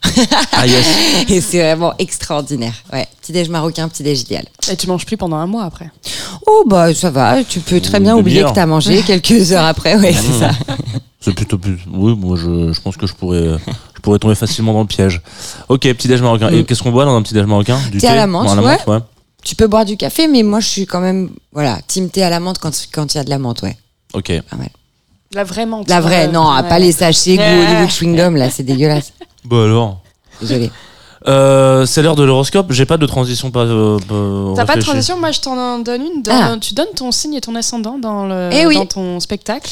Ah yes et c'est vraiment extraordinaire. Ouais, petit déj marocain, petit déj idéal. Et tu manges plus pendant un mois après? Oh bah ça va, tu peux très bien oublier que t'as mangé quelques heures après. Ouais, c'est ça. C'est plutôt plus. Oui, moi je, je pense que je pourrais, je pourrais tomber facilement dans le piège. Ok, petit déj marocain. Et Mm. qu'est-ce qu'on boit dans un petit déj marocain? Du Thé à la menthe, Bon, ouais. Tu peux boire du café, mais moi je suis quand même voilà team thé à la menthe quand quand il y a de la menthe, ouais. Ok. La vraie menthe. La vraie, euh, non, ouais. pas les sachets goût Ouais. Hollywood chewing gum là, c'est dégueulasse. Bah alors. Désolé. Euh, c'est l'heure de l'horoscope. J'ai pas de transition pas. euh, pas T'as pas de transition Moi, je t'en donne une. Ah. Tu donnes ton signe et ton ascendant dans, le, Eh oui. dans ton spectacle.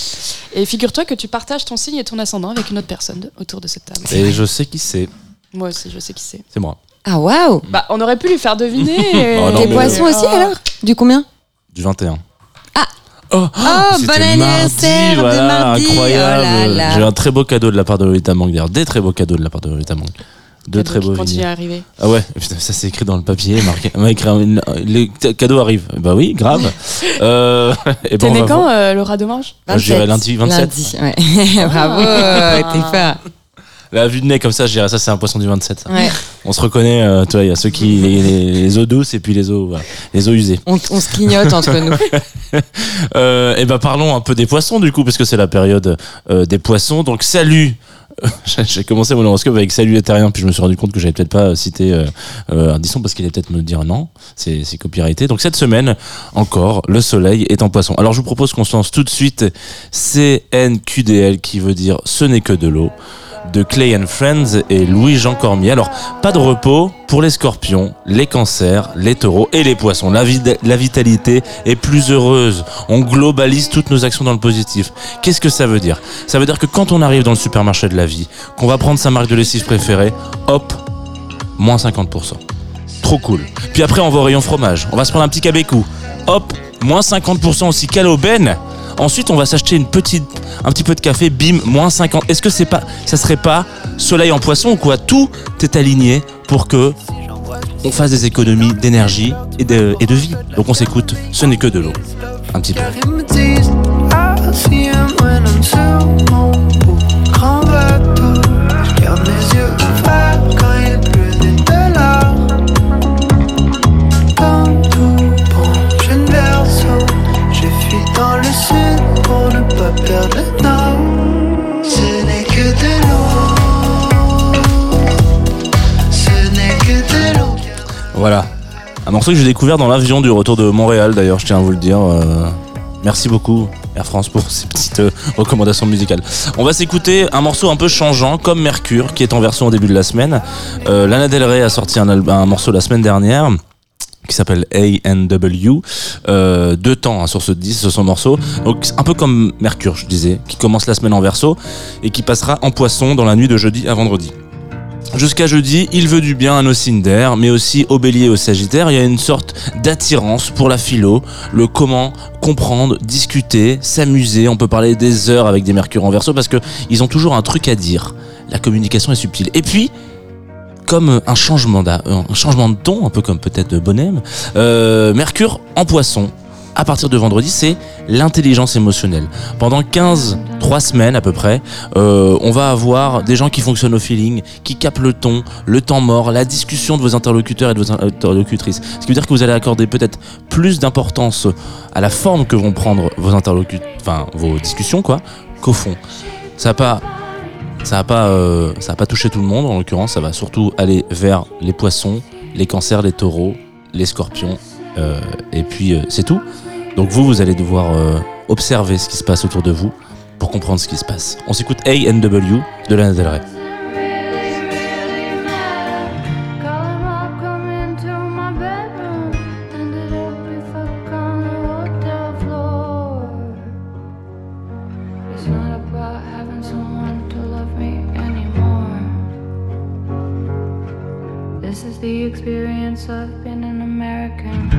Et figure-toi que tu partages ton signe et ton ascendant avec une autre personne de- autour de cette table. Et je sais qui c'est. Moi aussi, je sais qui c'est. C'est moi. Ah waouh Bah, on aurait pu lui faire deviner. Oh non, Tes mais- poissons aussi Ah. alors? Du combien? Du 21. Ah. Oh, bon c'était anniversaire de mardi. incroyable. Oh. J'ai eu un très beau cadeau de la part de Lolita Mang d'ailleurs, des très beaux cadeaux de la part de Lolita Mang. Deux très beaux vinyles. à arriver. Ah ouais, putain, ça c'est écrit dans le papier, marqué. une- les cadeaux arrivent. Bah oui, grave. euh, et T'es né quand, euh, le rat de manche? Moi, je dirais lundi 27. Lundi, ouais. Bravo, t'es fort. La vue de nez comme ça, je dirais ça c'est un poisson du 27. ça. Ouais. On se reconnaît, euh, tu vois, il y a ceux qui les, les- les eaux douces et puis les eaux, voilà, les eaux usées. On, on se clignote entre nous. Euh, et ben parlons un peu des poissons du coup parce que c'est la période euh, des poissons. Donc salut. J'ai- commencé mon horoscope avec salut les terriens puis je me suis rendu compte que j'avais peut-être pas cité euh, euh, Ardisson parce qu'il allait peut-être me dire non, c'est copyrighté. Donc cette semaine encore, le soleil est en poisson. Alors je vous propose qu'on se lance tout de suite CNQDL qui veut dire ce n'est que de l'eau de Clay and Friends et Louis-Jean Cormier. Alors, pas de repos pour les scorpions, les cancers, les taureaux et les poissons. La, vitalité est plus heureuse. On globalise toutes nos actions dans le positif. Qu'est-ce que ça veut dire? Ça veut dire que quand on arrive dans le supermarché de la vie, qu'on va prendre sa marque de lessive préférée, hop, moins 50%. Trop cool. Puis après, on va au rayon fromage. On va se prendre un petit cabécou. Hop, moins 50% aussi qu'à l'aubaine. Ensuite, on va s'acheter une petite, un petit peu de café, bim, moins 50. Est-ce que c'est pas, ça serait pas soleil en poisson ou quoi? Tout est aligné pour que on fasse des économies d'énergie et de, et de vie. Donc on s'écoute, ce n'est que de l'eau. Un petit peu. Voilà. Un morceau que j'ai découvert dans l'avion du retour de Montréal d'ailleurs, je tiens à vous le dire. Euh, merci beaucoup Air France pour ces petites euh, recommandations musicales. On va s'écouter un morceau un peu changeant comme Mercure qui est en version au début de la semaine. Euh, Lana Del Rey a sorti un morceau la semaine dernière qui s'appelle A&W. Euh, deux temps hein, sur ce disque, sur son morceau. Donc un peu comme Mercure, je disais, qui commence la semaine en verso et qui passera en poisson dans la nuit de jeudi à vendredi. Jusqu'à jeudi, il veut du bien à nos Cinder, mais aussi au bélier et au sagittaire. Il y a une sorte d'attirance pour la philo, le comment comprendre, discuter, s'amuser. On peut parler des heures avec des mercures en verso parce que ils ont toujours un truc à dire. La communication est subtile. Et puis, comme un changement, un changement de ton, un peu comme peut-être Bonhomme, euh, Mercure en poisson, à partir de vendredi, c'est l'intelligence émotionnelle. Pendant 15, 3 semaines à peu près, euh, on va avoir des gens qui fonctionnent au feeling, qui capent le ton, le temps mort, la discussion de vos interlocuteurs et de vos interlocutrices. Ce qui veut dire que vous allez accorder peut-être plus d'importance à la forme que vont prendre vos interlocuteurs, enfin vos discussions quoi, qu'au fond. Ça pas ça va pas euh, pas toucher tout le monde en l'occurrence ça va surtout aller vers les poissons les cancers les taureaux les scorpions euh, et puis euh, c'est tout. Donc vous vous allez devoir observer ce qui se passe autour de vous pour comprendre ce qui se passe. On s'écoute A&W de Lana Del experience of being an American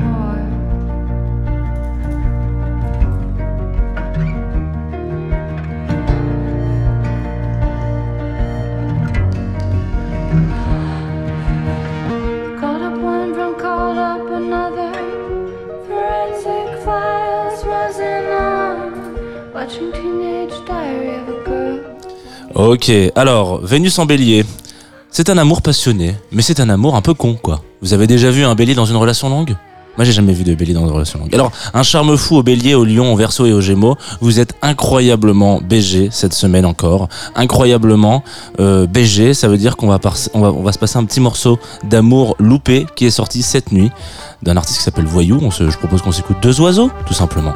ok alors Vénus en bélier c'est un amour passionné mais c'est un amour un peu con quoi. Vous avez déjà vu un bélier dans une relation longue? Moi j'ai jamais vu de bélier dans une relation longue. Alors un charme fou au bélier au lion au verso et au gémeaux vous êtes incroyablement BG cette semaine encore. Incroyablement euh, ça veut dire qu'on va, se passer un petit morceau d'amour loupé qui est sorti cette nuit d'un artiste qui s'appelle Voyou. Je propose qu'on s'écoute deux oiseaux tout simplement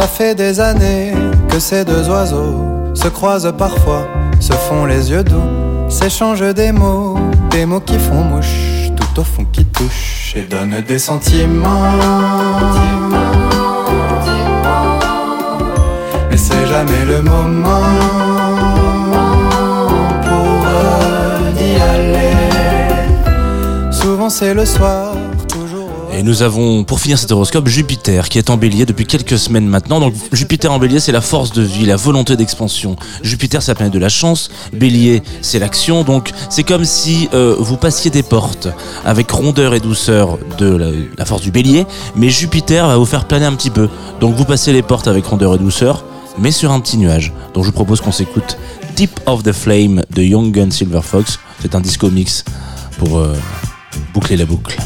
Ça fait des années que ces deux oiseaux se croisent parfois, se font les yeux doux, s'échangent des mots, des mots qui font mouche, tout au fond qui touchent et donnent des sentiments. Mais c'est jamais le moment pour d'y aller. Souvent c'est le soir, Et nous avons, pour finir cet horoscope, Jupiter, qui est en bélier depuis quelques semaines maintenant. Donc, Jupiter en bélier, c'est la force de vie, la volonté d'expansion. Jupiter, la planète de la chance. Bélier, c'est l'action. Donc, c'est comme si euh, vous passiez des portes avec rondeur et douceur de la, la force du bélier. Mais Jupiter va vous faire planer un petit peu. Donc, vous passez les portes avec rondeur et douceur, mais sur un petit nuage. Donc, je vous propose qu'on s'écoute Tip of the Flame de Young Gun Silver Fox. C'est un disco mix pour euh, boucler la boucle.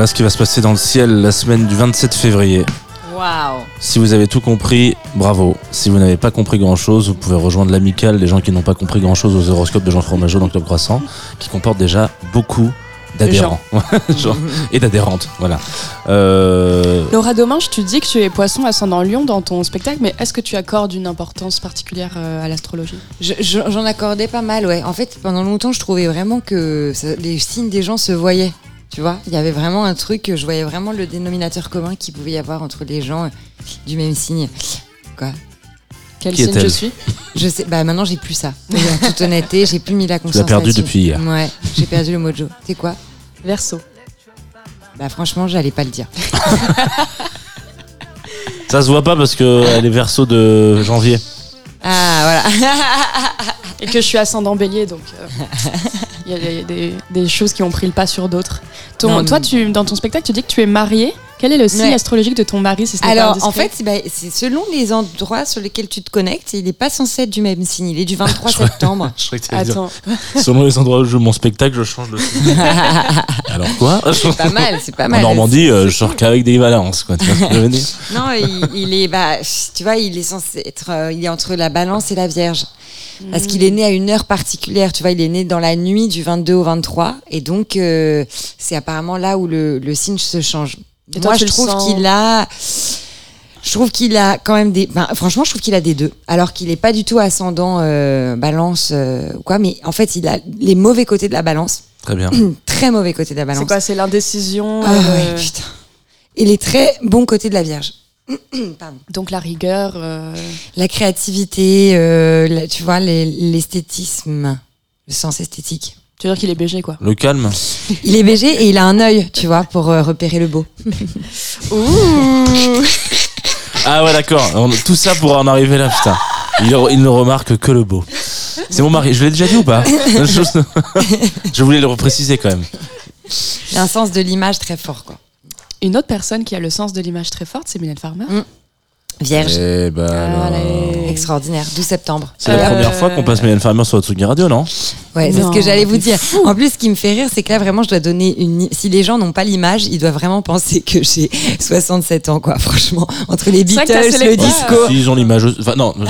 Voilà ce qui va se passer dans le ciel la semaine du 27 février. Waouh Si vous avez tout compris, bravo. Si vous n'avez pas compris grand chose, vous pouvez rejoindre l'amicale des gens qui n'ont pas compris grand chose aux horoscopes de Jean Fromageau dans Club Croissant, qui comporte déjà beaucoup d'adhérents et d'adhérentes. Voilà. Euh, Laura Domingue, tu dis que tu es poisson ascendant lion dans ton spectacle, mais est-ce que tu accordes une importance particulière euh, à l'astrologie? Je- je- J'en accordais pas mal, ouais. En fait, pendant longtemps, je trouvais vraiment que ça- les signes des gens se voyaient. Tu vois, il y avait vraiment un truc, je voyais vraiment le dénominateur commun qu'il pouvait y avoir entre les gens euh, du même signe. Quoi Quel Qui signe je est-elle suis? Je sais, bah maintenant j'ai plus ça. En toute honnêteté, j'ai plus mis la conscience. perdu là-dessus. depuis hier. Ouais, j'ai perdu le mojo. C'est quoi? Verso. Bah franchement, j'allais pas le dire. Ça se voit pas parce qu'elle est verso de janvier. Ah, voilà. Et que je suis ascendant bélier, donc euh, il y a, il y a des, des choses qui ont pris le pas sur d'autres. Ton- Non, toi, tu, dans ton spectacle, tu dis que tu es mariée. Quel est le signe Ouais. astrologique de ton mari si ce pas Alors, en fait, c'est bah, c'est selon les endroits sur lesquels tu te connectes, il n'est pas censé être du même signe. Il est du 23 septembre. Je que Attends, Selon les endroits où je joue mon spectacle, je change de signe. Alors quoi C'est pas mal, c'est pas En mal. Normandie, euh, je sors qu'avec des balances, quoi. Tu vois ce que je veux dire Non, il, il est, bah, tu vois, il est censé être, euh, il est entre la Balance et la Vierge, parce qu'il est né à une heure particulière. Tu vois, il est né dans la nuit du 22 au 23, et donc euh, c'est apparemment là où le, le signe se change. Et Moi, je trouve sens qu'il a, je trouve qu'il a quand même des, ben, franchement, je trouve qu'il a des deux, alors qu'il est pas du tout ascendant euh, Balance euh, quoi, mais en fait, il a les mauvais côtés de la Balance, Très bien. très mauvais côtés de la Balance. c'est quoi C'est l'indécision Ah euh, ouais, putain. Et les très bons côtés de la Vierge. Pardon. Donc la rigueur. euh, La créativité, euh, la- tu vois, les- l'esthétisme, le sens esthétique. Tu veux dire qu'il est BG, quoi. Le calme. Il est BG et il a un œil, tu vois, pour euh, repérer le beau. Ah ouais, d'accord. On- Tout ça pour en arriver là, putain. Il, il ne remarque que le beau. C'est mon mari. Je l'ai déjà dit ou pas je, je voulais le repréciser quand même. Il a un sens de l'image très fort, quoi. Une autre personne qui a le sens de l'image très forte, c'est Mylène Farmer. Mm. Vierge, Eh ben alors. Allez. extraordinaire, 12 septembre. C'est la Euh, première fois qu'on passe Mylène Farmer sur Otsugi Radio, non? Ouais, c'est ce Non, que j'allais vous dire. En plus, ce qui me fait rire, c'est que là, vraiment, je dois donner une. Si les gens n'ont pas l'image, ils doivent vraiment penser que j'ai 67 ans, quoi. Franchement, entre les C'est vrai que t'as Beatles, le disco. Si, ils ont l'image. Enfin, non.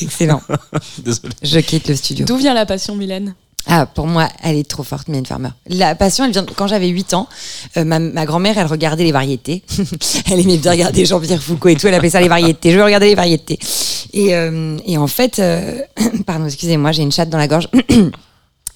Excellent. Désolé. Je quitte le studio. D'où vient la passion, Mylène? Ah, pour moi, elle est trop forte, Mylène Farmer. La passion, elle vient quand j'avais 8 ans. euh, ma, grand-mère, elle regardait les variétés. elle aimait bien regarder Jean-Pierre Foucault et tout. Elle appelait ça les variétés. Je regarder les variétés. Et, euh, en fait, euh, pardon, excusez-moi, j'ai une chatte dans la gorge.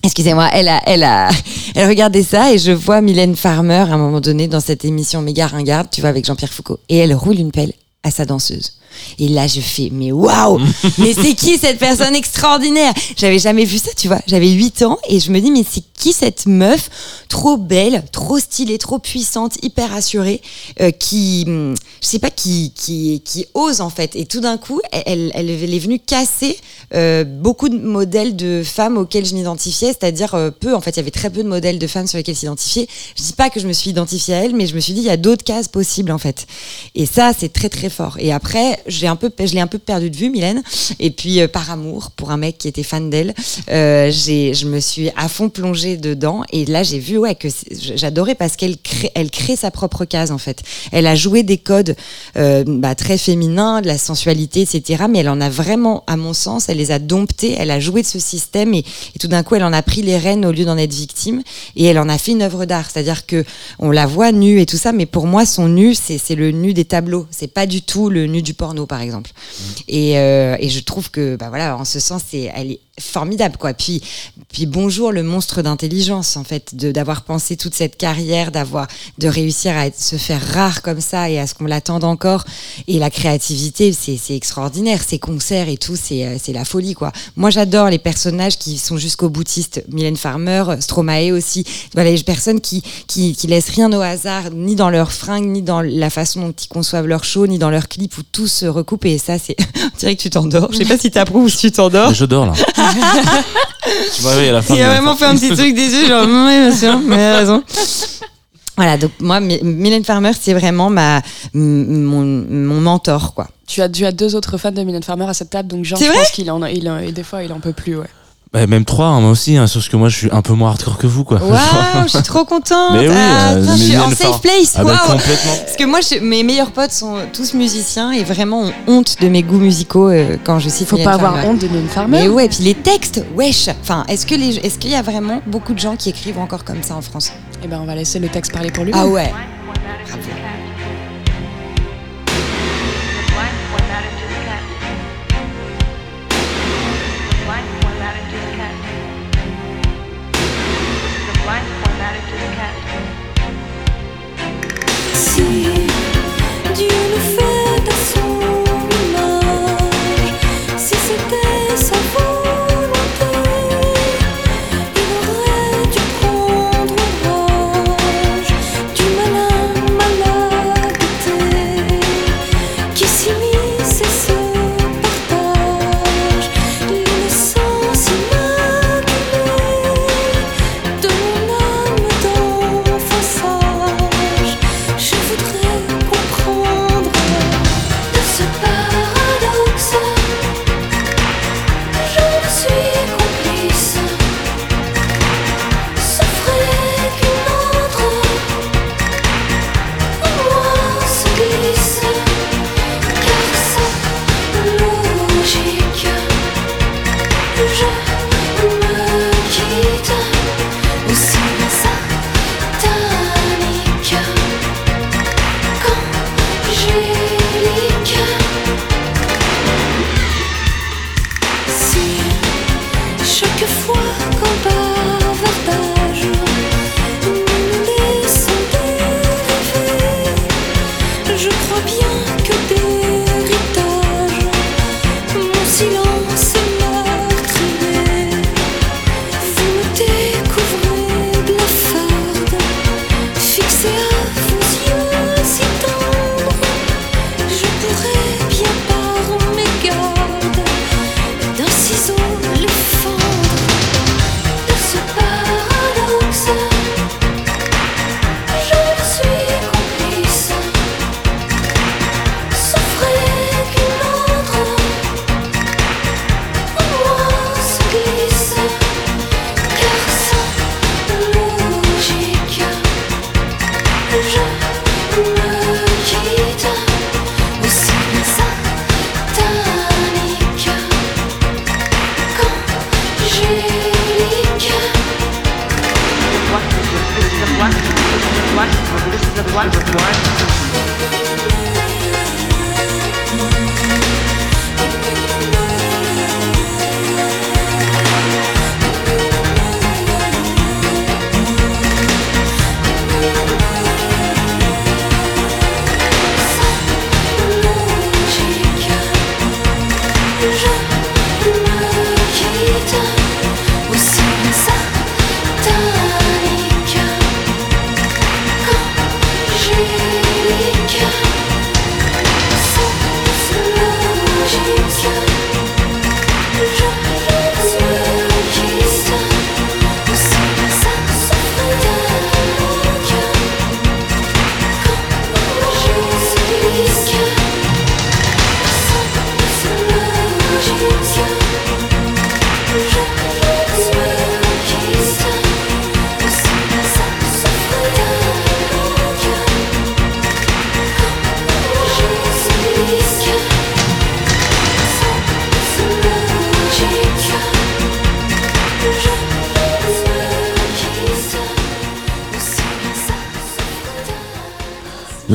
Excusez-moi, elle a, elle a, elle regardait ça et je vois Mylène Farmer à un moment donné dans cette émission méga ringarde, tu vois, avec Jean-Pierre Foucault. Et elle roule une pelle à sa danseuse. Et là, je fais, mais waouh! Mais c'est qui cette personne extraordinaire? J'avais jamais vu ça, tu vois. J'avais 8 ans et je me dis, mais c'est qui cette meuf trop belle, trop stylée, trop puissante, hyper assurée, euh, qui, hum, je sais pas, qui, qui, qui ose en fait. Et tout d'un coup, elle, elle, elle est venue casser euh, beaucoup de modèles de femmes auxquels je m'identifiais, c'est-à-dire euh, peu. En fait, il y avait très peu de modèles de femmes sur lesquels s'identifier. Je dis pas que je me suis identifiée à elle, mais je me suis dit, il y a d'autres cases possibles en fait. Et ça, c'est très très fort. Et après, j'ai un peu, je l'ai un peu perdu de vue, Mylène. Et puis, euh, par amour, pour un mec qui était fan d'elle, euh, j'ai, je me suis à fond plongée dedans. Et là, j'ai vu, ouais, que j'adorais parce qu'elle crée, elle crée sa propre case, en fait. Elle a joué des codes euh, bah, très féminins, de la sensualité, etc. Mais elle en a vraiment, à mon sens, elle les a domptés. Elle a joué de ce système et, tout d'un coup, elle en a pris les rênes au lieu d'en être victime. Et elle en a fait une œuvre d'art. C'est-à-dire que on la voit nue et tout ça, mais pour moi, son nu, c'est le nu des tableaux. C'est pas du tout le nu du porno, par exemple. Et, euh, et je trouve que, bah voilà, en ce sens, c'est, elle est formidable, quoi. Puis, puis bonjour le monstre d'intelligence, en fait, de d'avoir pensé toute cette carrière, d'avoir, de réussir à être, se faire rare comme ça et à ce qu'on l'attende encore. Et la créativité, c'est c'est extraordinaire. Ces concerts et tout, c'est euh, c'est la folie, quoi. Moi, j'adore les personnages qui sont jusqu'au boutiste. Mylène Farmer, Stromae aussi. Voilà, les personnes qui, qui, qui laissent rien au hasard, ni dans leurs fringues, ni dans la façon dont ils conçoivent leur show, ni dans leurs clips où tout se recoupe. Et ça, c'est, on dirait que tu t'endors. Je sais pas si t'approuves ou si tu t'endors. Je dors là. tu me réveilles à la fin. Il a vraiment fait un petit truc des yeux, genre, oui, bien sûr, mais elle a raison. Voilà, donc moi, My- Mylène Farmer, c'est vraiment ma, mon, mon mentor, quoi. Tu as, tu as deux autres fans de Mylène Farmer à cette table, donc Jean, je pense qu'il en, il en- et des fois, il en peut plus, ouais. Bah, même trois, hein, moi aussi, hein, sauf que moi je suis un peu moins hardcore que vous, quoi. Waouh, je suis trop contente. Mais oui, Ah, euh, putain, je suis en safe place. Ah bah, complètement. Parce que moi, je- mes meilleurs potes sont tous musiciens et vraiment ont honte de mes goûts musicaux euh, quand je cite Faut Mylène pas avoir Farmer. honte de Mylène Farmer. Mais ouais, puis les textes, wesh. Enfin, est-ce que les, est-ce qu'il y a vraiment beaucoup de gens qui écrivent encore comme ça en France? Eh ben, on va laisser le texte parler pour lui. Ah ouais. Si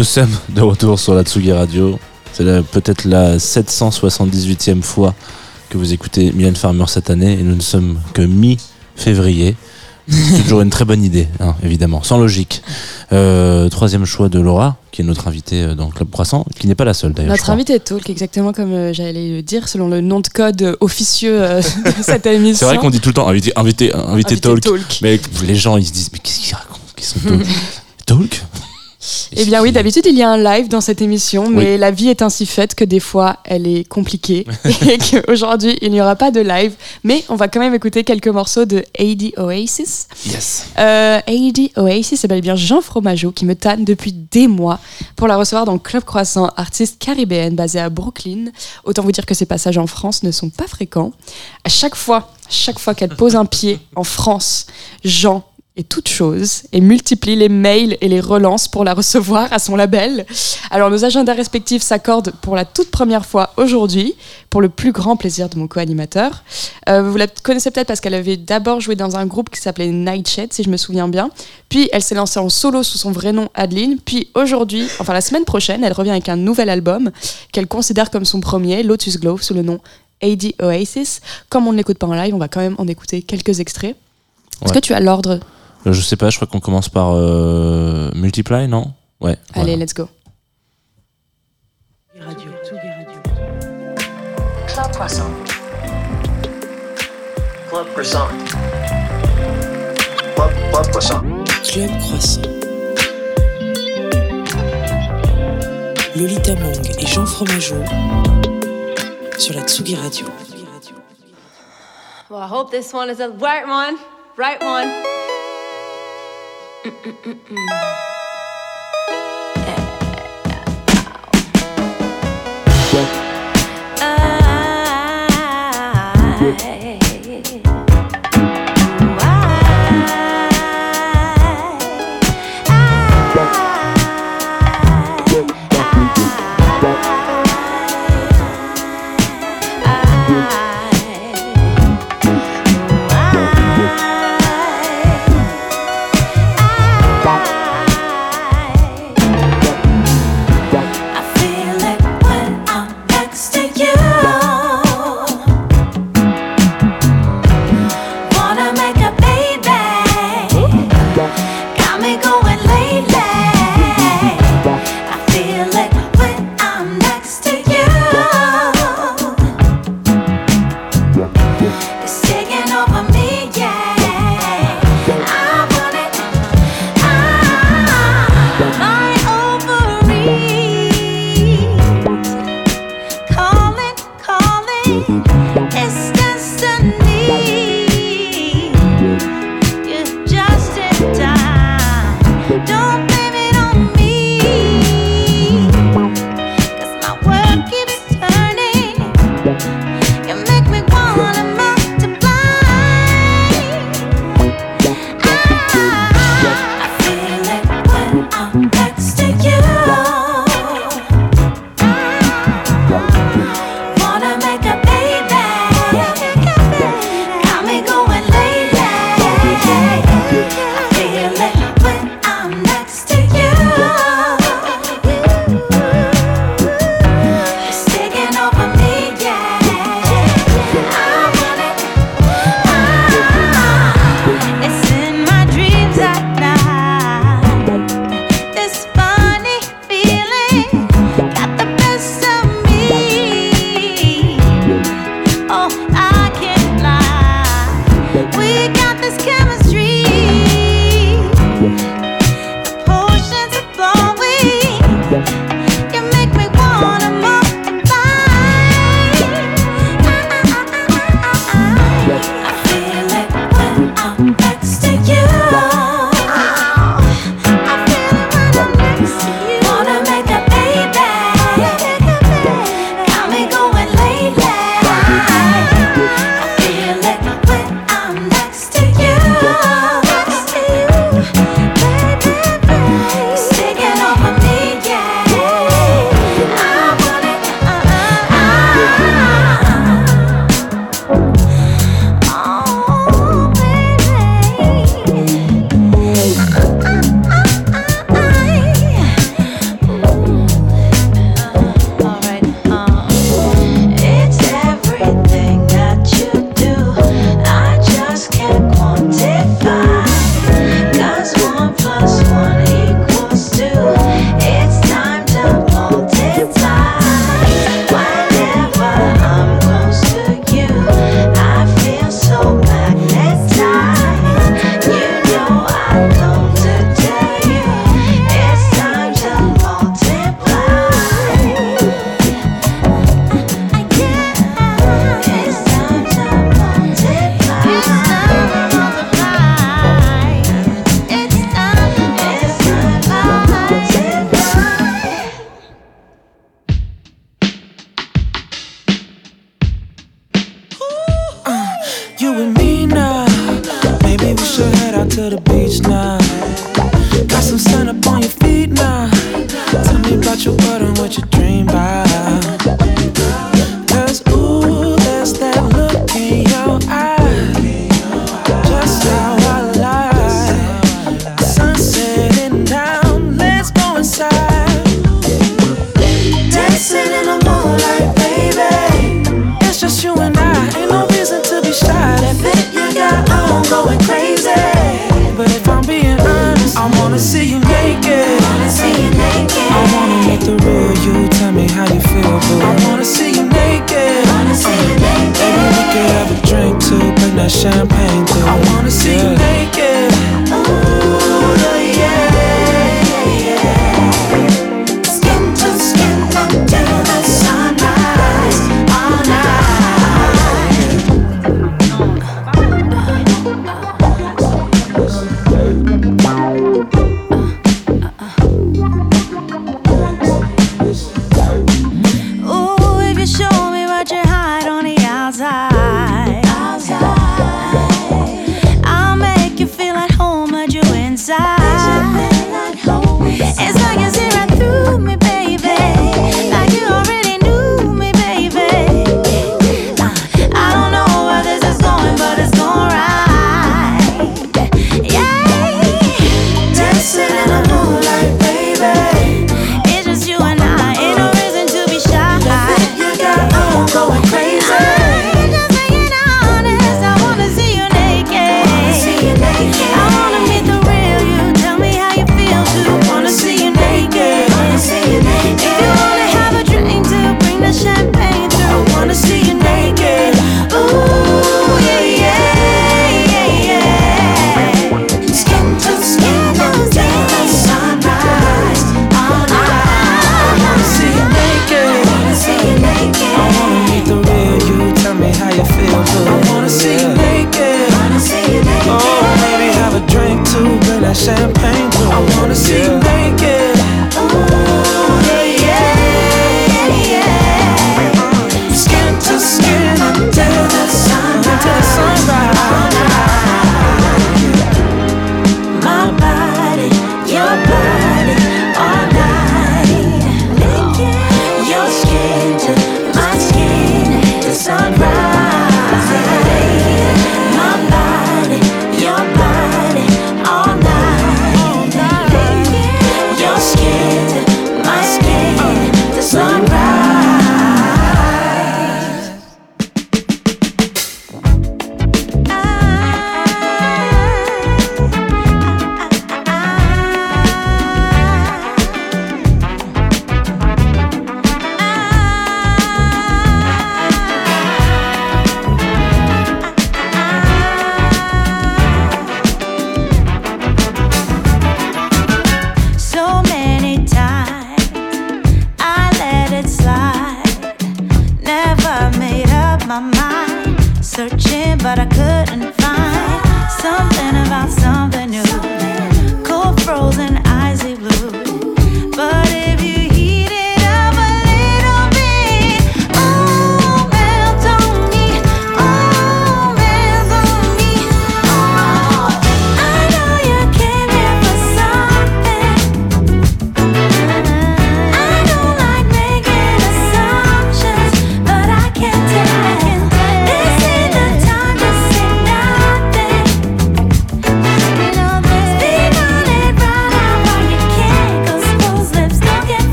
Nous sommes de retour sur la Tsugi Radio. C'est peut-être la 778e fois que vous écoutez Mylène Farmer cette année et nous ne sommes que mi-février. C'est toujours une très bonne idée, hein, évidemment, sans logique. Euh, troisième choix de Laura, qui est notre invitée euh, dans Club Croissant, qui n'est pas la seule d'ailleurs. Notre crois. invité est Talk, exactement comme euh, j'allais le dire, selon le nom de code officieux euh, de cette émission. C'est vrai qu'on dit tout le temps invité, invité, invité, Invité talk, Talk. mais les gens ils se disent mais qu'est-ce qu'ils racontent? Sont talk? Talk? Eh bien oui, d'habitude il y a un live dans cette émission, mais la vie est ainsi faite que des fois elle est compliquée et qu'aujourd'hui il n'y aura pas de live, mais on va quand même écouter quelques morceaux de AD Oasis. Yes. Euh, AD Oasis, c'est bel et bien Jean Fromageau qui me tanne depuis des mois pour la recevoir dans le Club Croissant, artiste caribéenne basée à Brooklyn. Autant vous dire que ses passages en France ne sont pas fréquents. À chaque fois, chaque fois qu'elle pose un pied en France, Jean est toute chose et multiplie les mails et les relances pour la recevoir à son label. Alors nos agendas respectifs s'accordent pour la toute première fois aujourd'hui, pour le plus grand plaisir de mon co-animateur. Euh, vous la connaissez peut-être parce qu'elle avait d'abord joué dans un groupe qui s'appelait Nightshed, si je me souviens bien. Puis elle s'est lancée en solo sous son vrai nom Adeline. Puis aujourd'hui, enfin la semaine prochaine, elle revient avec un nouvel album qu'elle considère comme son premier, Lotus Glow, sous le nom AD Oasis. Comme on ne l'écoute pas en live, on va quand même en écouter quelques extraits. Est-ce que tu as l'ordre Je sais pas, je crois qu'on commence par euh, Multiply, non? Ouais. Allez, voilà. let's go. Radio, Tsugi Radio. Club Croissant. Club Croissant. Club, Club Croissant. Club Croissant. Lolita Mong et Jean Fromageau sur la Tsugi Radio. Well, I hope this one is the right one. Right one. Mm-mm-mm-mm.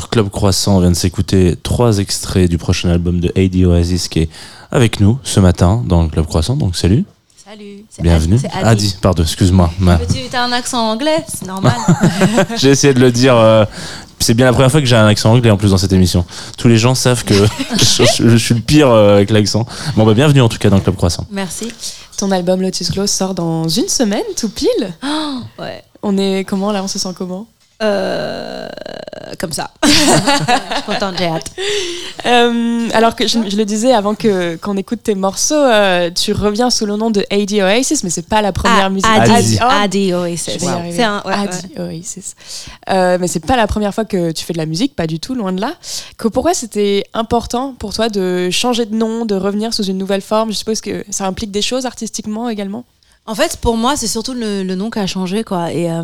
Sur Club Croissant. On vient de s'écouter trois extraits du prochain album de AD Oasis qui est avec nous ce matin dans le Club Croissant. Donc salut, Salut. bienvenue. Adi- c'est Adi, pardon, excuse-moi. Ma- Tu as un accent anglais, c'est normal. J'ai essayé de le dire. euh, c'est bien la première fois que j'ai un accent anglais en plus dans cette émission. Tous les gens savent que je, je suis le pire euh, avec l'accent. Bon, bah, bienvenue en tout cas dans le Club Croissant. Merci. Ton album Lotus Glow sort dans une semaine, tout pile. Ouais. On est comment là On se sent comment? Euh, comme ça. je suis contente, j'ai hâte. Euh, alors que je, je le disais avant que qu'on écoute tes morceaux, euh, tu reviens sous le nom de AD Oasis, mais c'est pas la première Ah, musique. Adi, oh, Oasis. C'est un. ouais, Adi ouais. Oasis. Euh, mais c'est pas la première fois que tu fais de la musique, pas du tout, loin de là. Que pourquoi c'était important pour toi de changer de nom, de revenir sous une nouvelle forme? Je suppose que ça implique des choses artistiquement également. En fait, pour moi, c'est surtout le, le nom qui a changé, quoi. Et euh,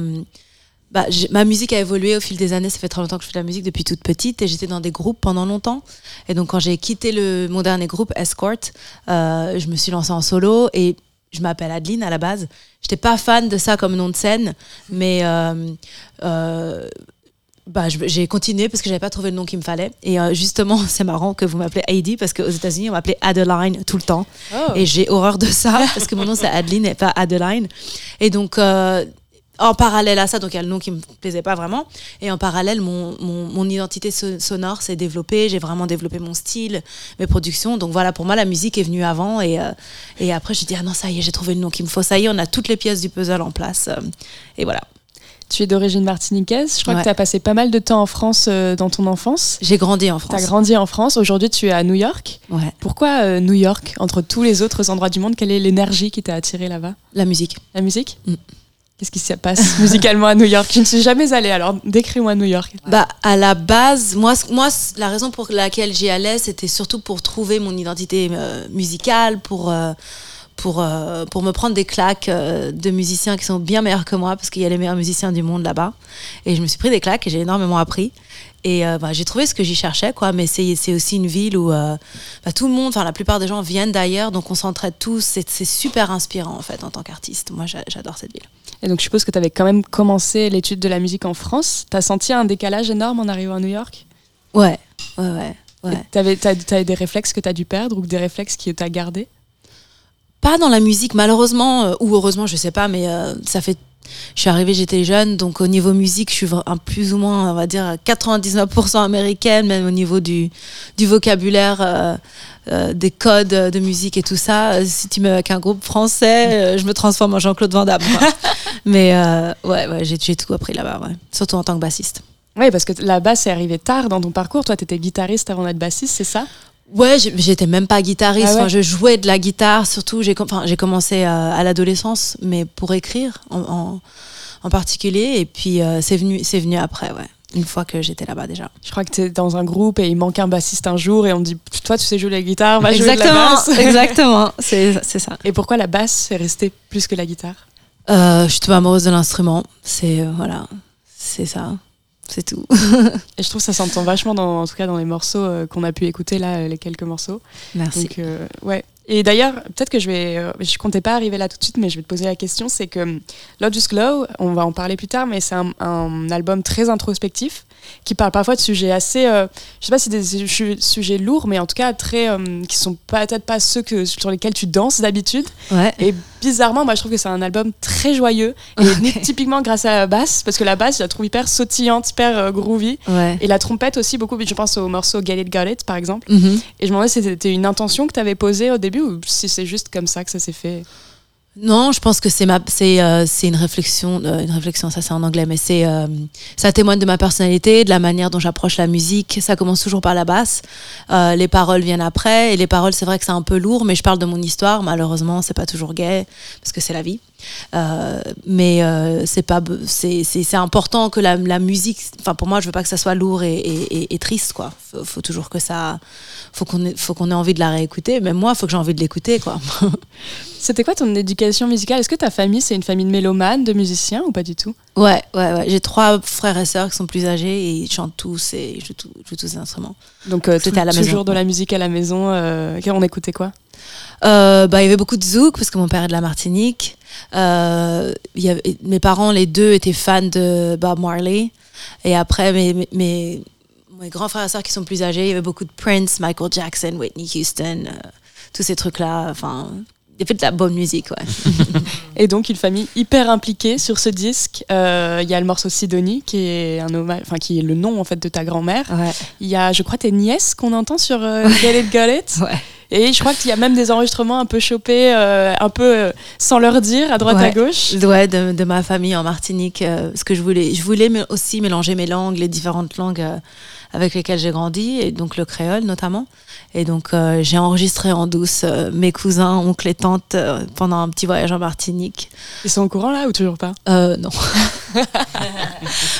bah, ma musique a évolué au fil des années. Ça fait très longtemps que je fais de la musique depuis toute petite et j'étais dans des groupes pendant longtemps. Et donc, quand j'ai quitté le, mon dernier groupe, Escort, euh, je me suis lancée en solo et je m'appelle Adeline à la base. J'étais pas fan de ça comme nom de scène, mais euh, euh, bah, j'ai continué parce que j'avais pas trouvé le nom qu'il me fallait. Et euh, justement, c'est marrant que vous m'appelez Heidi parce qu'aux États-Unis, on m'appelait Adeline tout le temps. Et j'ai horreur de ça parce que mon nom c'est Adeline et pas Adeline. Et donc, euh, en parallèle à ça, donc il y a le nom qui me plaisait pas vraiment. Et en parallèle, mon, mon, mon identité so- sonore s'est développée. J'ai vraiment développé mon style, mes productions. Donc voilà, pour moi, la musique est venue avant. Et, euh, et après, j'ai dit, ah non, ça y est, j'ai trouvé le nom qu'il me faut. Ça y est, on a toutes les pièces du puzzle en place. Euh, Et voilà. Tu es d'origine martiniquaise. Je crois Ouais. que tu as passé pas mal de temps en France euh, dans ton enfance. J'ai grandi en Tu as France. grandi en France. Aujourd'hui, tu es à New York. Ouais. Pourquoi euh, New York Entre tous les autres endroits du monde, quelle est l'énergie qui t'a attiré là-bas? La musique. La musique? Mm. Qu'est-ce qui se passe musicalement à New York? Je ne suis jamais allée, alors décris-moi New York. Bah, à la base, moi, moi la raison pour laquelle j'y allais, c'était surtout pour trouver mon identité euh, musicale, pour, euh, pour, euh, pour me prendre des claques de musiciens qui sont bien meilleurs que moi, parce qu'il y a les meilleurs musiciens du monde là-bas. Et je me suis pris des claques et j'ai énormément appris. Et bah, j'ai trouvé ce que j'y cherchais, quoi. Mais c'est aussi une ville où bah, tout le monde, enfin la plupart des gens viennent d'ailleurs, donc on s'entraide tous. C'est super inspirant en fait en tant qu'artiste. Moi, j'a- j'adore cette ville. Et donc, je suppose que tu avais quand même commencé l'étude de la musique en France. Tu as senti un décalage énorme en arrivant à New York? Ouais, ouais, ouais. ouais. Tu as, des réflexes que tu as dû perdre ou des réflexes que tu as gardés pas dans la musique malheureusement euh, ou heureusement je sais pas mais euh, ça fait je suis arrivée j'étais jeune donc au niveau musique je suis un plus ou moins on va dire 99% américaine même au niveau du du vocabulaire euh, euh, des codes de musique et tout ça Euh, si tu me mets avec un groupe français euh, je me transforme en Jean-Claude Van Damme quoi. mais ouais ouais j'ai j'ai tout appris là-bas ouais surtout en tant que bassiste Oui, parce que la basse est arrivée tard dans ton parcours. Toi, tu étais guitariste avant d'être bassiste, c'est ça? Ouais, j'étais même pas guitariste. Ah ouais Enfin, je jouais de la guitare, surtout. J'ai enfin, j'ai commencé euh, à l'adolescence, mais pour écrire en, en, en particulier. Et puis euh, c'est venu, c'est venu après, ouais. Une fois que j'étais là-bas déjà. Je crois que tu es dans un groupe et il manque un bassiste un jour et on dit Toi, tu sais jouer la guitare, va jouer de la exactement, basse. exactement. C'est c'est ça. Et pourquoi la basse est restée plus que la guitare? Euh, je suis tombée amoureuse de l'instrument. C'est euh, voilà, c'est ça. C'est tout. Et je trouve que ça s'entend vachement, dans, en tout cas dans les morceaux euh, qu'on a pu écouter là, euh, les quelques morceaux. Merci. Donc, euh, ouais. Et d'ailleurs, peut-être que je vais. euh, je comptais pas arriver là tout de suite, mais je vais te poser la question c'est que hum, Lotus Glow, on va en parler plus tard, mais c'est un, un album très introspectif qui parle parfois de sujets assez. euh, je sais pas si des su- sujets lourds, mais en tout cas très. euh, qui sont peut-être pas ceux que, sur lesquels tu danses d'habitude. Ouais. Et bizarrement, moi je trouve que c'est un album très joyeux, et typiquement grâce à la basse, parce que la basse, je la trouve hyper sautillante, hyper euh, groovy. Ouais. Et la trompette aussi, beaucoup, je pense au morceau Get It Got It par exemple. Mhm. Et je me demandais si c'était une intention que tu avais posée au début ou si c'est juste comme ça que ça s'est fait? Non, je pense que c'est ma, c'est, euh, c'est une réflexion, euh, une réflexion, ça c'est en anglais, mais c'est, euh, ça témoigne de ma personnalité, de la manière dont j'approche la musique. Ça commence toujours par la basse, Euh, les paroles viennent après, et les paroles, c'est vrai que c'est un peu lourd, mais je parle de mon histoire. Malheureusement, c'est pas toujours gay parce que c'est la vie. Euh, mais euh, c'est pas, c'est, important que la, la musique, enfin pour moi, je veux pas que ça soit lourd et, et, et- et triste, quoi. Faut, faut toujours que ça, faut qu'on ait, faut qu'on ait envie de la réécouter. Même moi, faut que j'ai envie de l'écouter, quoi. C'était quoi ton éducation musicale? Est-ce que ta famille, c'est une famille de mélomanes, de musiciens ou pas du tout? Ouais, ouais, ouais. J'ai trois frères et sœurs qui sont plus âgés et ils chantent tous et ils jouent, tout- jouent tous des instruments. Donc euh, tout- à la maison. toujours de la musique à la maison. euh, on écoutait quoi? Euh, bah, il y avait beaucoup de zouk parce que mon père est de la Martinique. Euh, il y avait, mes parents, les deux, étaient fans de Bob Marley. Et après, mes, mes, grands frères et sœurs qui sont plus âgés, il y avait beaucoup de Prince, Michael Jackson, Whitney Houston, euh, tous ces trucs-là. Enfin, il y avait de la bonne musique, ouais. Et donc une famille hyper impliquée sur ce disque. Euh, Il y a le morceau Sidonie qui est un hommage, enfin qui est le nom en fait de ta grand-mère. Ouais. Il y a, je crois, tes nièces qu'on entend sur Get It Got It. Ouais. Et je crois qu'il y a même des enregistrements un peu chopés, euh, un peu euh, sans leur dire, à droite à gauche. Ouais, de, de ma famille en Martinique. euh, parce que je voulais, je voulais aussi mélanger mes langues, les différentes langues avec lesquelles j'ai grandi, et donc le créole notamment. Et donc euh, j'ai enregistré en douce euh, mes cousins, oncles et tantes euh, pendant un petit voyage en Martinique. Ils sont au courant là ou toujours pas? Euh, non.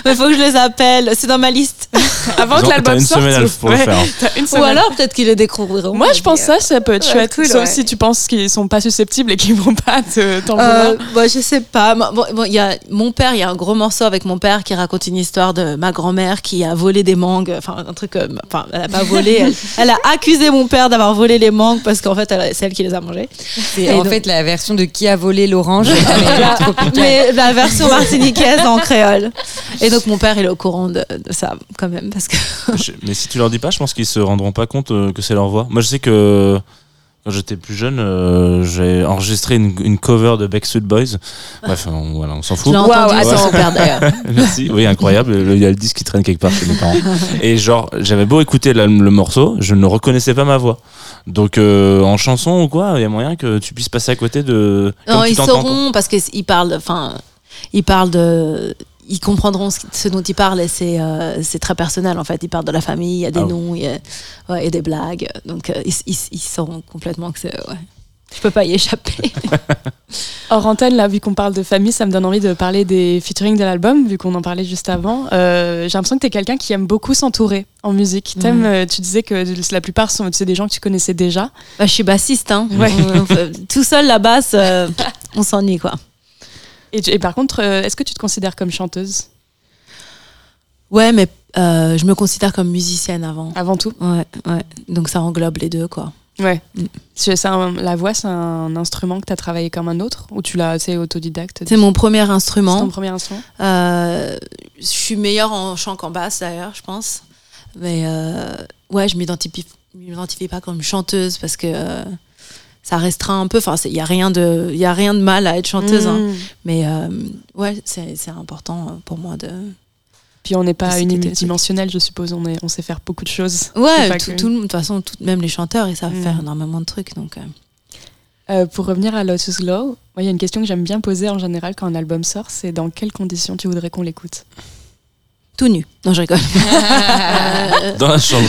Mais faut que je les appelle, c'est dans ma liste. Avant Ils que ont- l'album t'as une sorte. semaine pour le ouais, faire. t'as une Ou semaine. alors peut-être qu'ils le découvriront. Moi, je pense ça, ça peut être Ouais, chouette. cool, Sauf ouais. si tu penses qu'ils sont pas susceptibles et qu'ils vont pas te t'en Euh, vouloir. bah, je sais pas. Bon, bon, bon, il y a mon père, il y a un gros morceau avec mon père qui raconte une histoire de ma grand-mère qui a volé des mangues. Enfin, un truc. euh, Enfin, elle a pas volé. Elle, elle a accusé mon père d'avoir volé les mangues parce qu'en fait, elle- c'est elle qui les a mangées. C'est Et en donc- fait la version de qui a volé l'orange. mais la version martiniquaise en créole. Et donc mon père, il est au courant de, de ça quand même parce que. Je- Mais si tu leur dis pas, je pense qu'ils se rendront pas compte euh, que c'est leur voix. Moi, je sais que quand j'étais plus jeune, euh, j'ai enregistré une, une cover de Backstreet Boys. Bref, on, voilà, on s'en Je fout. l'ai entendu Waouh, sur attends. d'ailleurs. Merci. Oui, incroyable. Il y a le disque qui traîne quelque part chez mes parents. Et genre, j'avais beau écouter la- le morceau, je ne reconnaissais pas ma voix. Donc, euh, en chanson ou quoi, il y a moyen que tu puisses passer à côté de. Non, ils sauront parce qu'ils parlent, enfin, ils parlent de, ils comprendront ce, dont ils parlent et c'est euh, c'est très personnel en fait. Ils parlent de la famille, il y a des Ah noms, il y a, ouais, et des blagues, donc euh, ils, ils, ils sauront complètement que c'est, ouais. Je peux pas y échapper. Hors antenne, là, vu qu'on parle de famille, ça me donne envie de parler des featuring de l'album, vu qu'on en parlait juste avant. Euh, J'ai l'impression que tu es quelqu'un qui aime beaucoup s'entourer en musique. Euh, tu disais que la plupart sont c'est des gens que tu connaissais déjà. Bah, je suis bassiste, hein. Ouais. Tout seul la basse, euh, on s'ennuie quoi. Et, par contre, euh, est-ce que tu te considères comme chanteuse? Ouais, mais euh, je me considère comme musicienne avant. avant tout? Ouais, ouais. Donc ça englobe les deux quoi. Ouais. Mm. C'est c'est un- la voix, c'est un instrument que tu as travaillé comme un autre? Ou tu l'as, c'est autodidacte? C'est mon premier C'est ton instrument. premier instrument? Euh, je suis meilleure en chant qu'en basse d'ailleurs, je pense. Mais euh, ouais, je m'identifie, je m'identifie pas comme chanteuse parce que ça restreint un peu. Enfin, il y a rien de, y a rien de mal à être chanteuse. hein. Mm. Mais euh, ouais, c'est important pour moi de. Puis on n'est pas unidimensionnel, je suppose. On, est, on sait faire beaucoup de choses. Ouais, tout, que- tout de toute façon, tout- même les chanteurs, ils savent Mm. faire énormément de trucs. Donc, euh, Euh, pour revenir à Lotus Glow, il y a une question que j'aime bien poser en général quand un album sort, c'est dans quelles conditions tu voudrais qu'on l'écoute? Tout nu. Non, je rigole. Dans la chambre.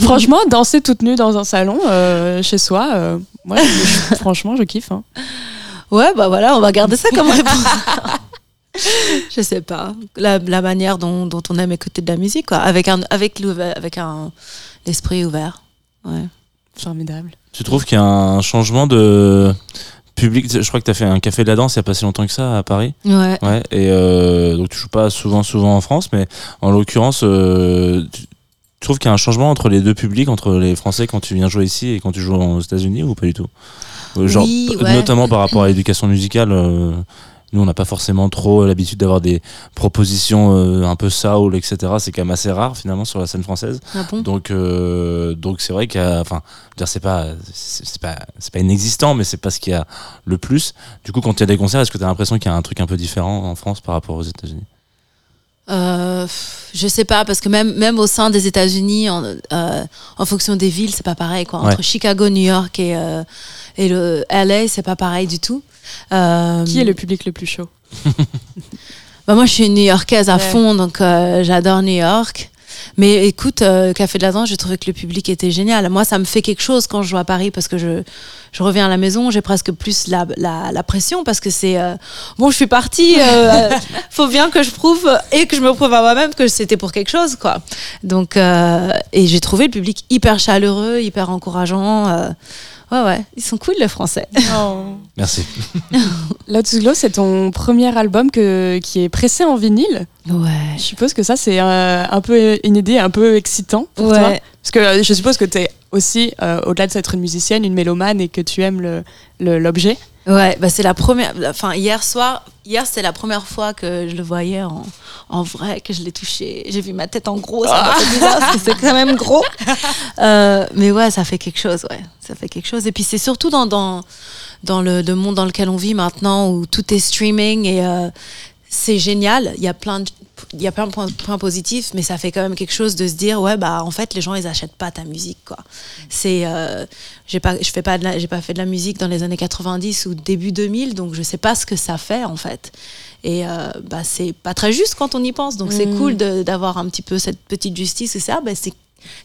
Franchement, danser toute nue dans un salon, euh, chez soi, euh, moi, je- franchement, je kiffe. hein. Ouais, bah voilà, on va garder ça comme réponse. je sais pas. La, la manière dont, dont on aime écouter de la musique, quoi. Avec un, avec avec un l'esprit ouvert. Ouais. Formidable. Tu trouves qu'il y a un changement de public Je crois que tu as fait un café de la danse il n'y a pas si longtemps que ça à Paris. Ouais. Ouais, et euh, donc tu joues pas souvent, souvent en France, mais en l'occurrence, euh, tu, tu trouves qu'il y a un changement entre les deux publics, entre les Français quand tu viens jouer ici et quand tu joues aux États-Unis ou pas du tout? Euh, Genre, Oui, p- ouais. notamment par rapport à l'éducation musicale. euh, nous, on n'a pas forcément trop l'habitude d'avoir des propositions euh, un peu soul, etc. C'est quand même assez rare finalement sur la scène française. Ah bon? Donc, euh, donc c'est vrai qu'il y a, enfin, c'est pas, c'est c'est pas, c'est pas inexistant, mais c'est pas ce qu'il y a le plus. Du coup, quand il y a des concerts, est-ce que tu as l'impression qu'il y a un truc un peu différent en France par rapport aux États-Unis? Euh, je sais pas, parce que même, même au sein des États-Unis, en, euh, en fonction des villes, c'est pas pareil. Quoi. Entre Ouais. Chicago, New York et, euh, et le LA, c'est pas pareil du tout. Euh, Qui est le public le plus chaud? Bah moi, je suis une New-Yorkaise à Ouais. fond, donc euh, j'adore New York. Mais écoute, euh, Café de la Danse, j'ai trouvé que le public était génial. Moi, ça me fait quelque chose quand je joue à Paris parce que je, je reviens à la maison, j'ai presque plus la, la, la pression parce que c'est euh, bon, je suis partie, euh, faut bien que je prouve et que je me prouve à moi-même que c'était pour quelque chose, quoi. Donc, euh, et j'ai trouvé le public hyper chaleureux, hyper encourageant. Ouais, ouais, ils sont cool les Français. Merci. Lotus Glow, c'est ton premier album que, qui est pressé en vinyle. Ouais. Je suppose que ça, c'est euh, un peu une idée un peu excitant pour toi. Ouais. Parce que euh, je suppose que tu es aussi, euh, au-delà de être une musicienne, une mélomane et que tu aimes l'objet. Ouais, bah c'est la première. Enfin, hier soir, hier c'est la première fois que je le voyais en, en vrai, que je l'ai touché. J'ai vu ma tête en gros, ça bizarre parce que c'est quand même gros. Euh, mais ouais, ça fait quelque chose, ouais. Ça fait quelque chose. Et puis c'est surtout dans, dans, dans le, le monde dans lequel on vit maintenant où tout est streaming et euh, c'est génial. Il y a plein de il y a plein de points, points positifs, mais ça fait quand même quelque chose de se dire ouais bah en fait les gens ils achètent pas ta musique quoi. C'est euh, j'ai pas je fais pas j'ai pas fait de la musique dans les années 90 ou début 2000 donc je sais pas ce que ça fait en fait. Et euh, bah c'est pas très juste quand on y pense donc c'est Mm. cool d'avoir un petit peu cette petite justice et ça bah c'est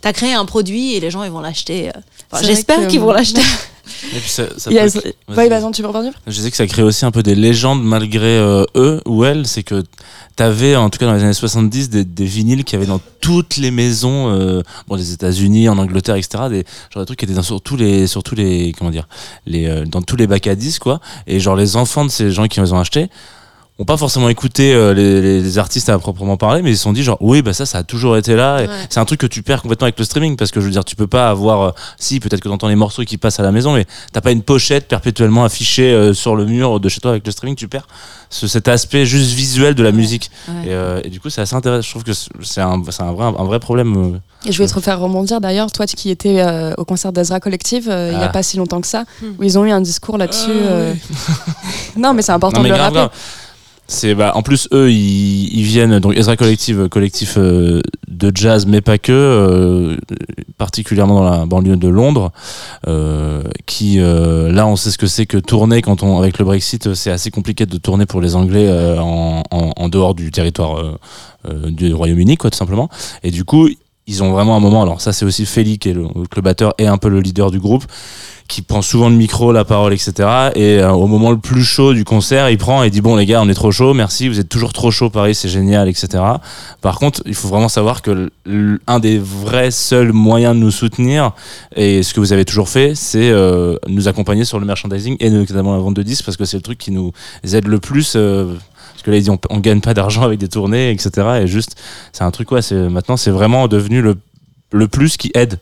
T'as créé un produit et les gens ils vont l'acheter. euh. Enfin, J'espère qu'ils vont l'acheter. Et puis ça, ça Yes. peut- Ouais, vas-y, tu peux revenir? Je disais que ça crée aussi un peu des légendes malgré euh, eux ou elles. C'est que t'avais, en tout cas dans les années 70, des, des vinyles qui avaient dans toutes les maisons, euh, bon, des États-Unis, en Angleterre, etc. Des, genre des trucs qui étaient dans, sur tous les, sur tous les, comment dire, les, euh, dans tous les bacs à disques, quoi. Et genre les enfants de ces gens qui les ont achetés ont pas forcément écouté euh, les, les- les artistes à proprement parler, mais ils se sont dit genre oui bah ça ça a toujours été là. Et Ouais. C'est un truc que tu perds complètement avec le streaming parce que je veux dire tu peux pas avoir, euh, si peut-être que t'entends les morceaux qui passent à la maison, mais t'as pas une pochette perpétuellement affichée euh, sur le mur de chez toi avec le streaming, tu perds ce- cet aspect juste visuel de la musique. Ouais. Et, euh, et du coup c'est assez intéressant. Je trouve que c'est un, c'est un vrai, un vrai problème. euh. Et je voulais te refaire rebondir d'ailleurs, toi qui étais euh, au concert d'Ezra Collective euh, il n'y a Ah. pas si longtemps que ça, Hmm. où ils ont eu un discours là-dessus. Ah, euh. non, mais c'est important Non, mais de le rappeler. grave. C'est bah, en plus eux ils, viennent donc Ezra Collective collectif euh, de jazz mais pas que euh, particulièrement dans la banlieue de Londres euh, qui euh, là on sait ce que c'est que tourner quand on avec le Brexit c'est assez compliqué de tourner pour les Anglais euh, en, en, en dehors du territoire euh, euh, du Royaume-Uni quoi tout simplement. Et du coup ils ont vraiment un moment alors ça c'est aussi Feli qui est le, batteur et un peu le leader du groupe qui prend souvent le micro, la parole, etc. Et euh, au moment le plus chaud du concert, il prend et dit bon les gars, on est trop chaud, merci, vous êtes toujours trop chaud, Paris, c'est génial, etc. Par contre, il faut vraiment savoir que un des vrais seuls moyens de nous soutenir et ce que vous avez toujours fait, c'est euh, nous accompagner sur le merchandising et notamment la vente de disques parce que c'est le truc qui nous aide le plus. euh, que là, il dit on, on gagne pas d'argent avec des tournées, etc. Et juste, c'est un truc quoi. C'est maintenant, c'est vraiment devenu le le plus qui aide.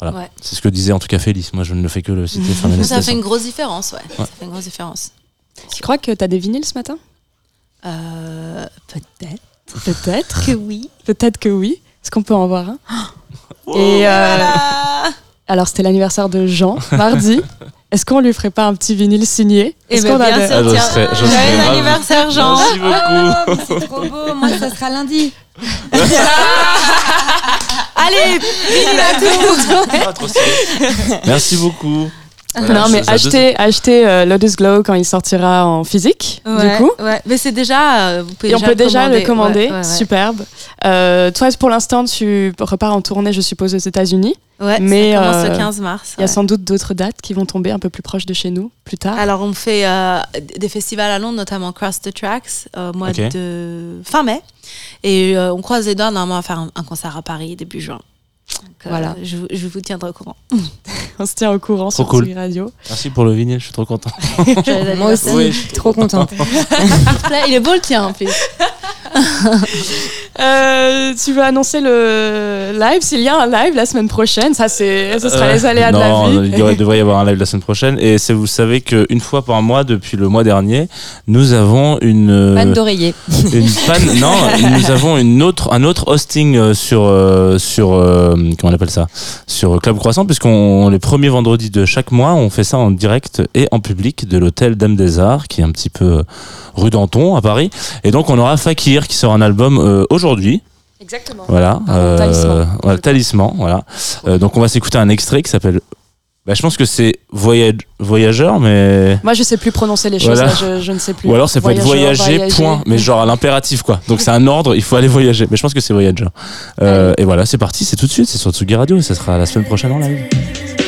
Voilà. Ouais. C'est ce que disait en tout cas Félix. Moi, je ne fais que le citer. Enfin, mais Ça fait une grosse différence, ouais. Ouais. Ça fait une grosse différence. Tu crois que tu as des vinyles ce matin? Euh, Peut-être. Peut-être. Que oui. Peut-être que oui. Est-ce qu'on peut en voir un? Et euh, alors, c'était l'anniversaire de Jean, mardi. Est-ce qu'on lui ferait pas un petit vinyle signé Eh Est-ce ben, qu'on a bien des- sûr, Ah, Joyeux anniversaire, Jean. Merci beaucoup. C'est trop beau, moi ça sera lundi. Allez, vinyle à tout. Ah. Merci beaucoup. Voilà, non, mais achetez, achetez euh, Lotus Glow quand il sortira en physique, Ouais, du coup. ouais. Mais c'est déjà. euh, vous pouvez Et on peut déjà le commander, Ouais, ouais, ouais. superbe. Euh, toi, pour l'instant, tu repars en tournée, je suppose, aux États-Unis. Ouais, Mais, ça commence euh, le 15 mars. Il y a sans doute d'autres dates qui vont tomber un peu plus proches de chez nous plus tard. Alors, on fait euh, des festivals à Londres, notamment Cross the Tracks, au mois de fin mai. Et euh, on croise les doigts, normalement, à faire un, un concert à Paris début juin. Donc, euh, Voilà. Je, vous- je vous tiendrai au courant. On se tient au courant Trop sur cool. Radio. Merci pour le vinyle, je suis trop content. Moi aussi, Oui, je suis trop contente. Il est beau le tien en plus. Euh, tu veux annoncer le live S'il y a un live la semaine prochaine, ça, c'est, ce sera Euh, les aléas non, de la vie. il y devrait y avoir un live la semaine prochaine. Et c'est, vous savez qu'une fois par mois, depuis le mois dernier, nous avons une. euh, Panne d'oreiller. une panne non nous avons une autre un autre hosting euh, sur euh, sur euh, comment on appelle ça? Sur Club Croissant puisqu'on les premiers vendredis de chaque mois on fait ça en direct et en public de l'hôtel Dame des Arts qui est un petit peu euh, rue Danton à Paris et donc on aura Fakir qui sort un album euh, aujourd'hui Exactement. voilà Pardon, Talisman. voilà, talisman voilà Euh, donc on va s'écouter un extrait qui s'appelle bah, je pense que c'est Voyage voyageur mais Moi, je sais plus prononcer les choses, Voilà. là, je, je ne sais plus. ou alors ça peut être Voyageur, voyager, point, mais genre à l'impératif quoi. Donc c'est un ordre, il faut aller voyager. Mais je pense que c'est voyager. Euh, et voilà, c'est parti, c'est tout de suite, c'est sur Tsugi Radio et ça sera la semaine prochaine en live.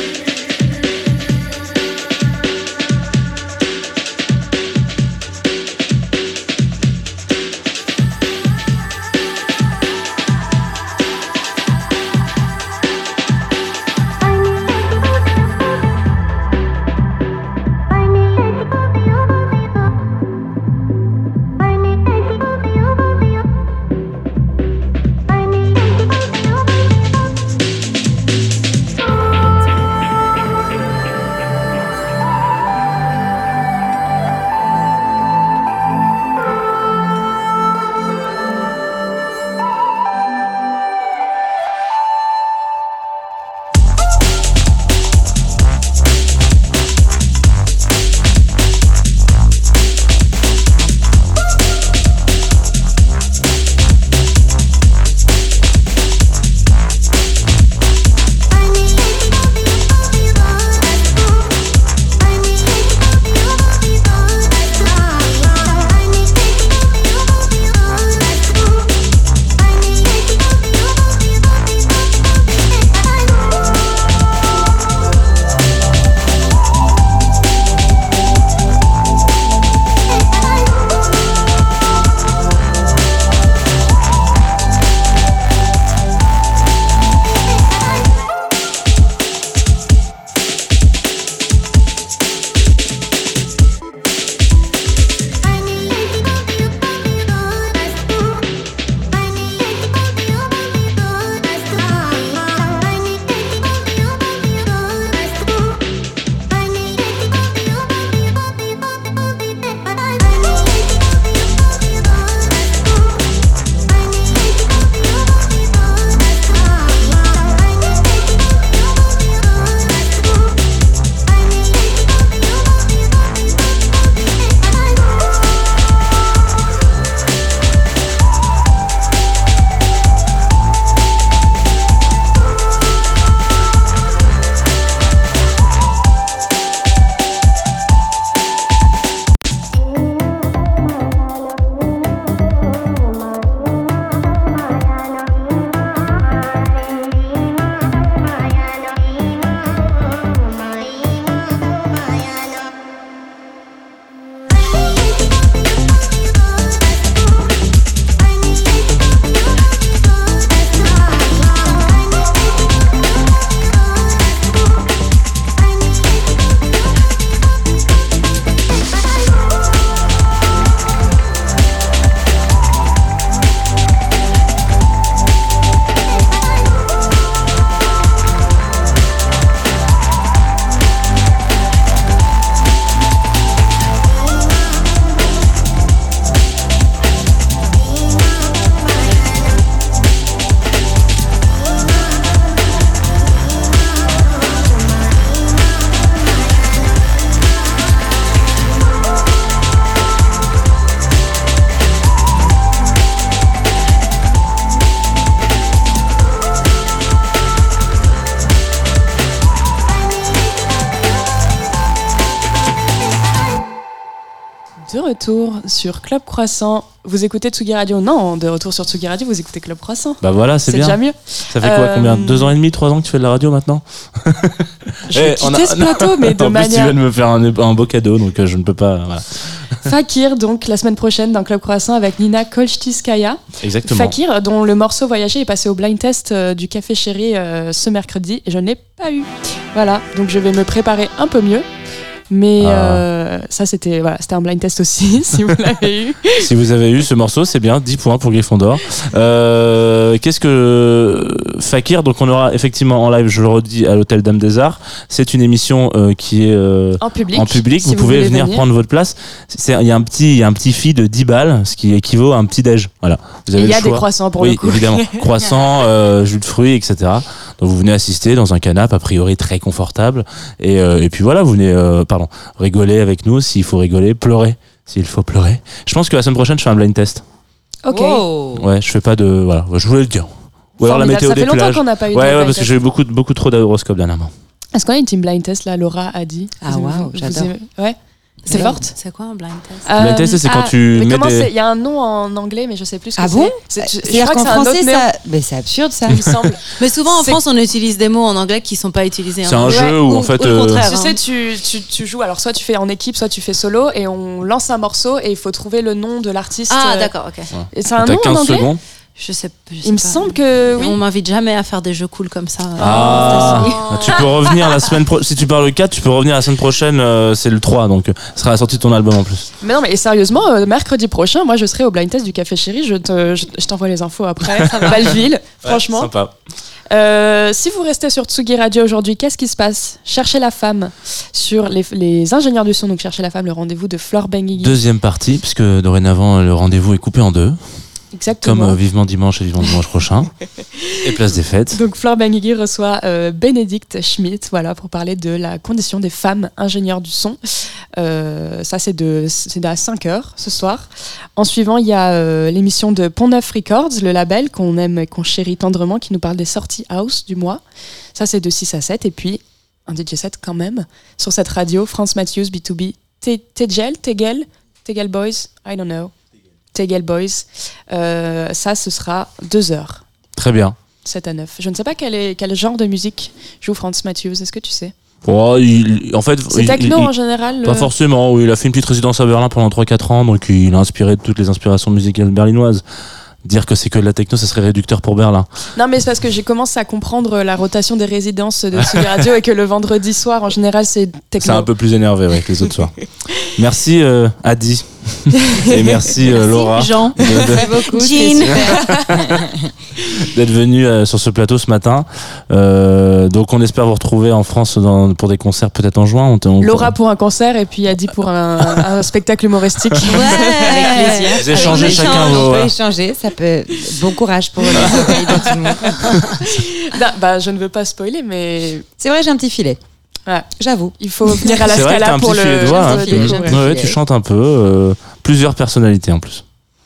Retour sur Club Croissant. Vous écoutez Tsugi Radio Non, de retour sur Tsugi Radio, vous écoutez Club Croissant. Bah voilà, c'est C'est bien. déjà mieux. Ça fait quoi Euh, Combien Deux ans et demi, trois ans que tu fais de la radio maintenant Je vais Eh, a- quitter ce plateau, mais de En plus, tu manière viens de me faire un, un beau cadeau, donc euh, je ne peux pas. Voilà. Fakir, donc la semaine prochaine dans Club Croissant avec Nina Kolchtiskaya. Exactement. Fakir, dont le morceau Voyager est passé au blind test euh, du Café Chéri euh, ce mercredi et je ne l'ai pas eu. Voilà, donc je vais me préparer un peu mieux. Mais Ah. Euh, ça, c'était voilà, un blind test aussi, si vous l'avez eu. Si vous avez eu ce morceau, c'est bien, 10 points pour Gryffondor. Euh, Qu'est-ce que Fakir Donc on aura effectivement en live, je le redis, à l'hôtel Dame des Arts. C'est une émission euh, qui est En public. en public. si vous, pouvez venir, prendre votre place. Il y a un petit, y a un petit fee de 10 balles, ce qui équivaut à un petit déj. Voilà. Vous Et avez il y a des croissants pour oui, le coup. évidemment. Croissant, euh, jus de fruits, etc. Donc vous venez assister dans un canapé a priori très confortable. Et, euh, et puis voilà, vous venez, euh, pardon, rigoler avec nous s'il faut rigoler, pleurer s'il faut pleurer. Je pense que la semaine prochaine je fais un blind test. Ok. Wow. Ouais, je fais pas de, voilà, je voulais le dire. Ou alors la météo ça fait des longtemps plages. qu'on n'a pas eu de Ouais, ouais, blind parce que test. j'ai eu beaucoup, beaucoup trop d'horoscopes dernièrement. Est-ce qu'on a une team blind test là Laura a dit? Ah, Vous- waouh, vous j'adore. aimez- Ouais. C'est forte. C'est quoi un blind test Blind test, c'est quand tu mais mets comment des- c'est Il y a un nom en anglais, mais je sais plus ce que Ah c'est. bon C'est- je C'est-à-dire qu'en c'est un français, ça. Mais c'est absurde ça. il me semble. Mais souvent en France, on utilise des mots en anglais qui sont pas utilisés en C'est un anglais. jeu où en fait. ou le euh, contraire. Tu hein. sais, tu, tu, tu joues, alors soit tu fais en équipe, soit tu fais solo, et on lance un morceau et il faut trouver le nom de l'artiste. Ah, euh, d'accord, ok. Et c'est un nom en 15 anglais secondes. Je sais, je sais Il me pas. semble que oui. On m'invite jamais à faire des jeux cool comme ça. Ah, Oh. tu peux revenir la semaine prochaine. Si tu parles le 4, tu peux revenir la semaine prochaine. euh, c'est le 3, donc euh, ce sera la sortie de ton album en plus. Mais non, mais sérieusement, euh, mercredi prochain, moi je serai au blind test du Café Chéri. Je te- je- je t'envoie les infos après. Belleville, franchement. Sympa. Euh, si vous restez sur Tsugi Radio aujourd'hui, qu'est-ce qui se passe? Cherchez la femme sur les, les ingénieurs du son. Donc, Cherchez la femme, le rendez-vous de Flore Benguigui. Deuxième partie, puisque dorénavant le rendez-vous est coupé en deux, Exactement. comme euh, Vivement Dimanche et Vivement Dimanche prochain. et Place des Fêtes. Donc Flore Benguigui reçoit euh, Bénédicte Schmidt voilà, pour parler de la condition des femmes ingénieurs du son. Euh, ça, c'est de, c'est à 5 heures ce soir. En suivant, il y a euh, l'émission de Pont Neuf Records, le label qu'on aime et qu'on chérit tendrement, qui nous parle des sorties house du mois. Ça, c'est de 6 à 7. Et puis, un DJ set quand même, sur cette radio, France Matthews, B2B, Te- Tegel, Tegel, Tegel Boys, I don't know. Tegel Boys. Euh, ça, ce sera 2 heures. Très bien. 7 à 9. Je ne sais pas quel, est, quel genre de musique joue Franz Matthews. Est-ce que tu sais? Oh, il- en fait, C'est techno il- en général Pas le- forcément, oui, il a fait une petite résidence à Berlin pendant 3-4 ans, donc il a inspiré de toutes les inspirations musicales berlinoises. Dire que c'est que de la techno, ça serait réducteur pour Berlin. Non, mais c'est parce que j'ai commencé à comprendre la rotation des résidences de Tsugi Radio et que le vendredi soir, en général, c'est C'est techno. un peu plus énervé ouais, que les autres soirs. Merci euh, Adi. Et merci, euh, Laura Jean. de- de- Merci d'être venu euh, sur ce plateau ce matin. Euh, donc on espère vous retrouver en France dans- pour des concerts peut-être en juin. On, te- on- Laura pour un concert et puis Adi pour un, un spectacle humoristique. Avec plaisir. Vous échangez Avec chacun vos- On peut ouais. échanger, ça peut. Bon courage pour les oreilles de tout le monde. Non, bah, je ne veux pas spoiler, mais C'est vrai, j'ai un petit filet. Ouais. J'avoue. il faut venir à la Scala un pour petit le. voix. hein. Petit Ouais, tu chantes un peu. euh, plusieurs personnalités en plus.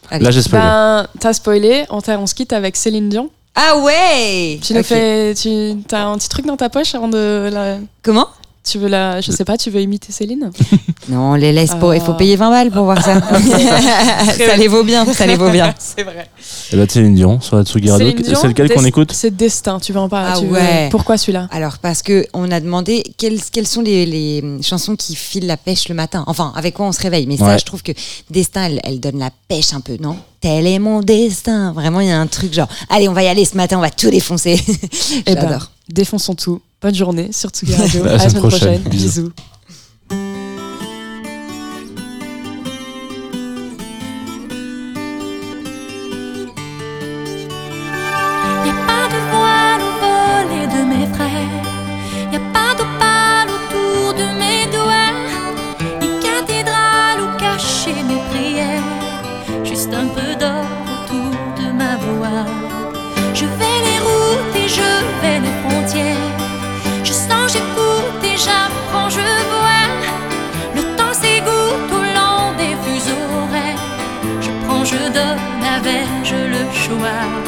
Allez. Là j'ai spoilé. Ben, t'as spoilé, on, on se quitte avec Céline Dion. Ah ouais Tu nous Ok. fais. Tu as un petit truc dans ta poche avant de la. Comment? Tu veux la. Je sais pas, tu veux imiter Céline Non, on les laisse pour. Il faut Ah. payer 20 balles pour voir ça. ça les vaut bien, ça les vaut bien. C'est vrai. Et là Céline Dion sur la Tsugi C'est lequel qu'on écoute C'est Destin, tu veux en parler Ah tu veux- ouais. Pourquoi celui-là? Alors, parce que on a demandé quelles, quelles sont les, les chansons qui filent la pêche le matin. Enfin, avec quoi on se réveille. Mais ça, je trouve que Destin, elle, elle donne la pêche un peu, non? Tel est mon destin. Vraiment, il y a un truc genre, allez, on va y aller ce matin, on va tout défoncer. Eh ben, J'adore. défonçons tout. Bonne journée sur Tsugi Radio. À la semaine semaine prochaine. prochaine. Bisous. Bisous. apaixonar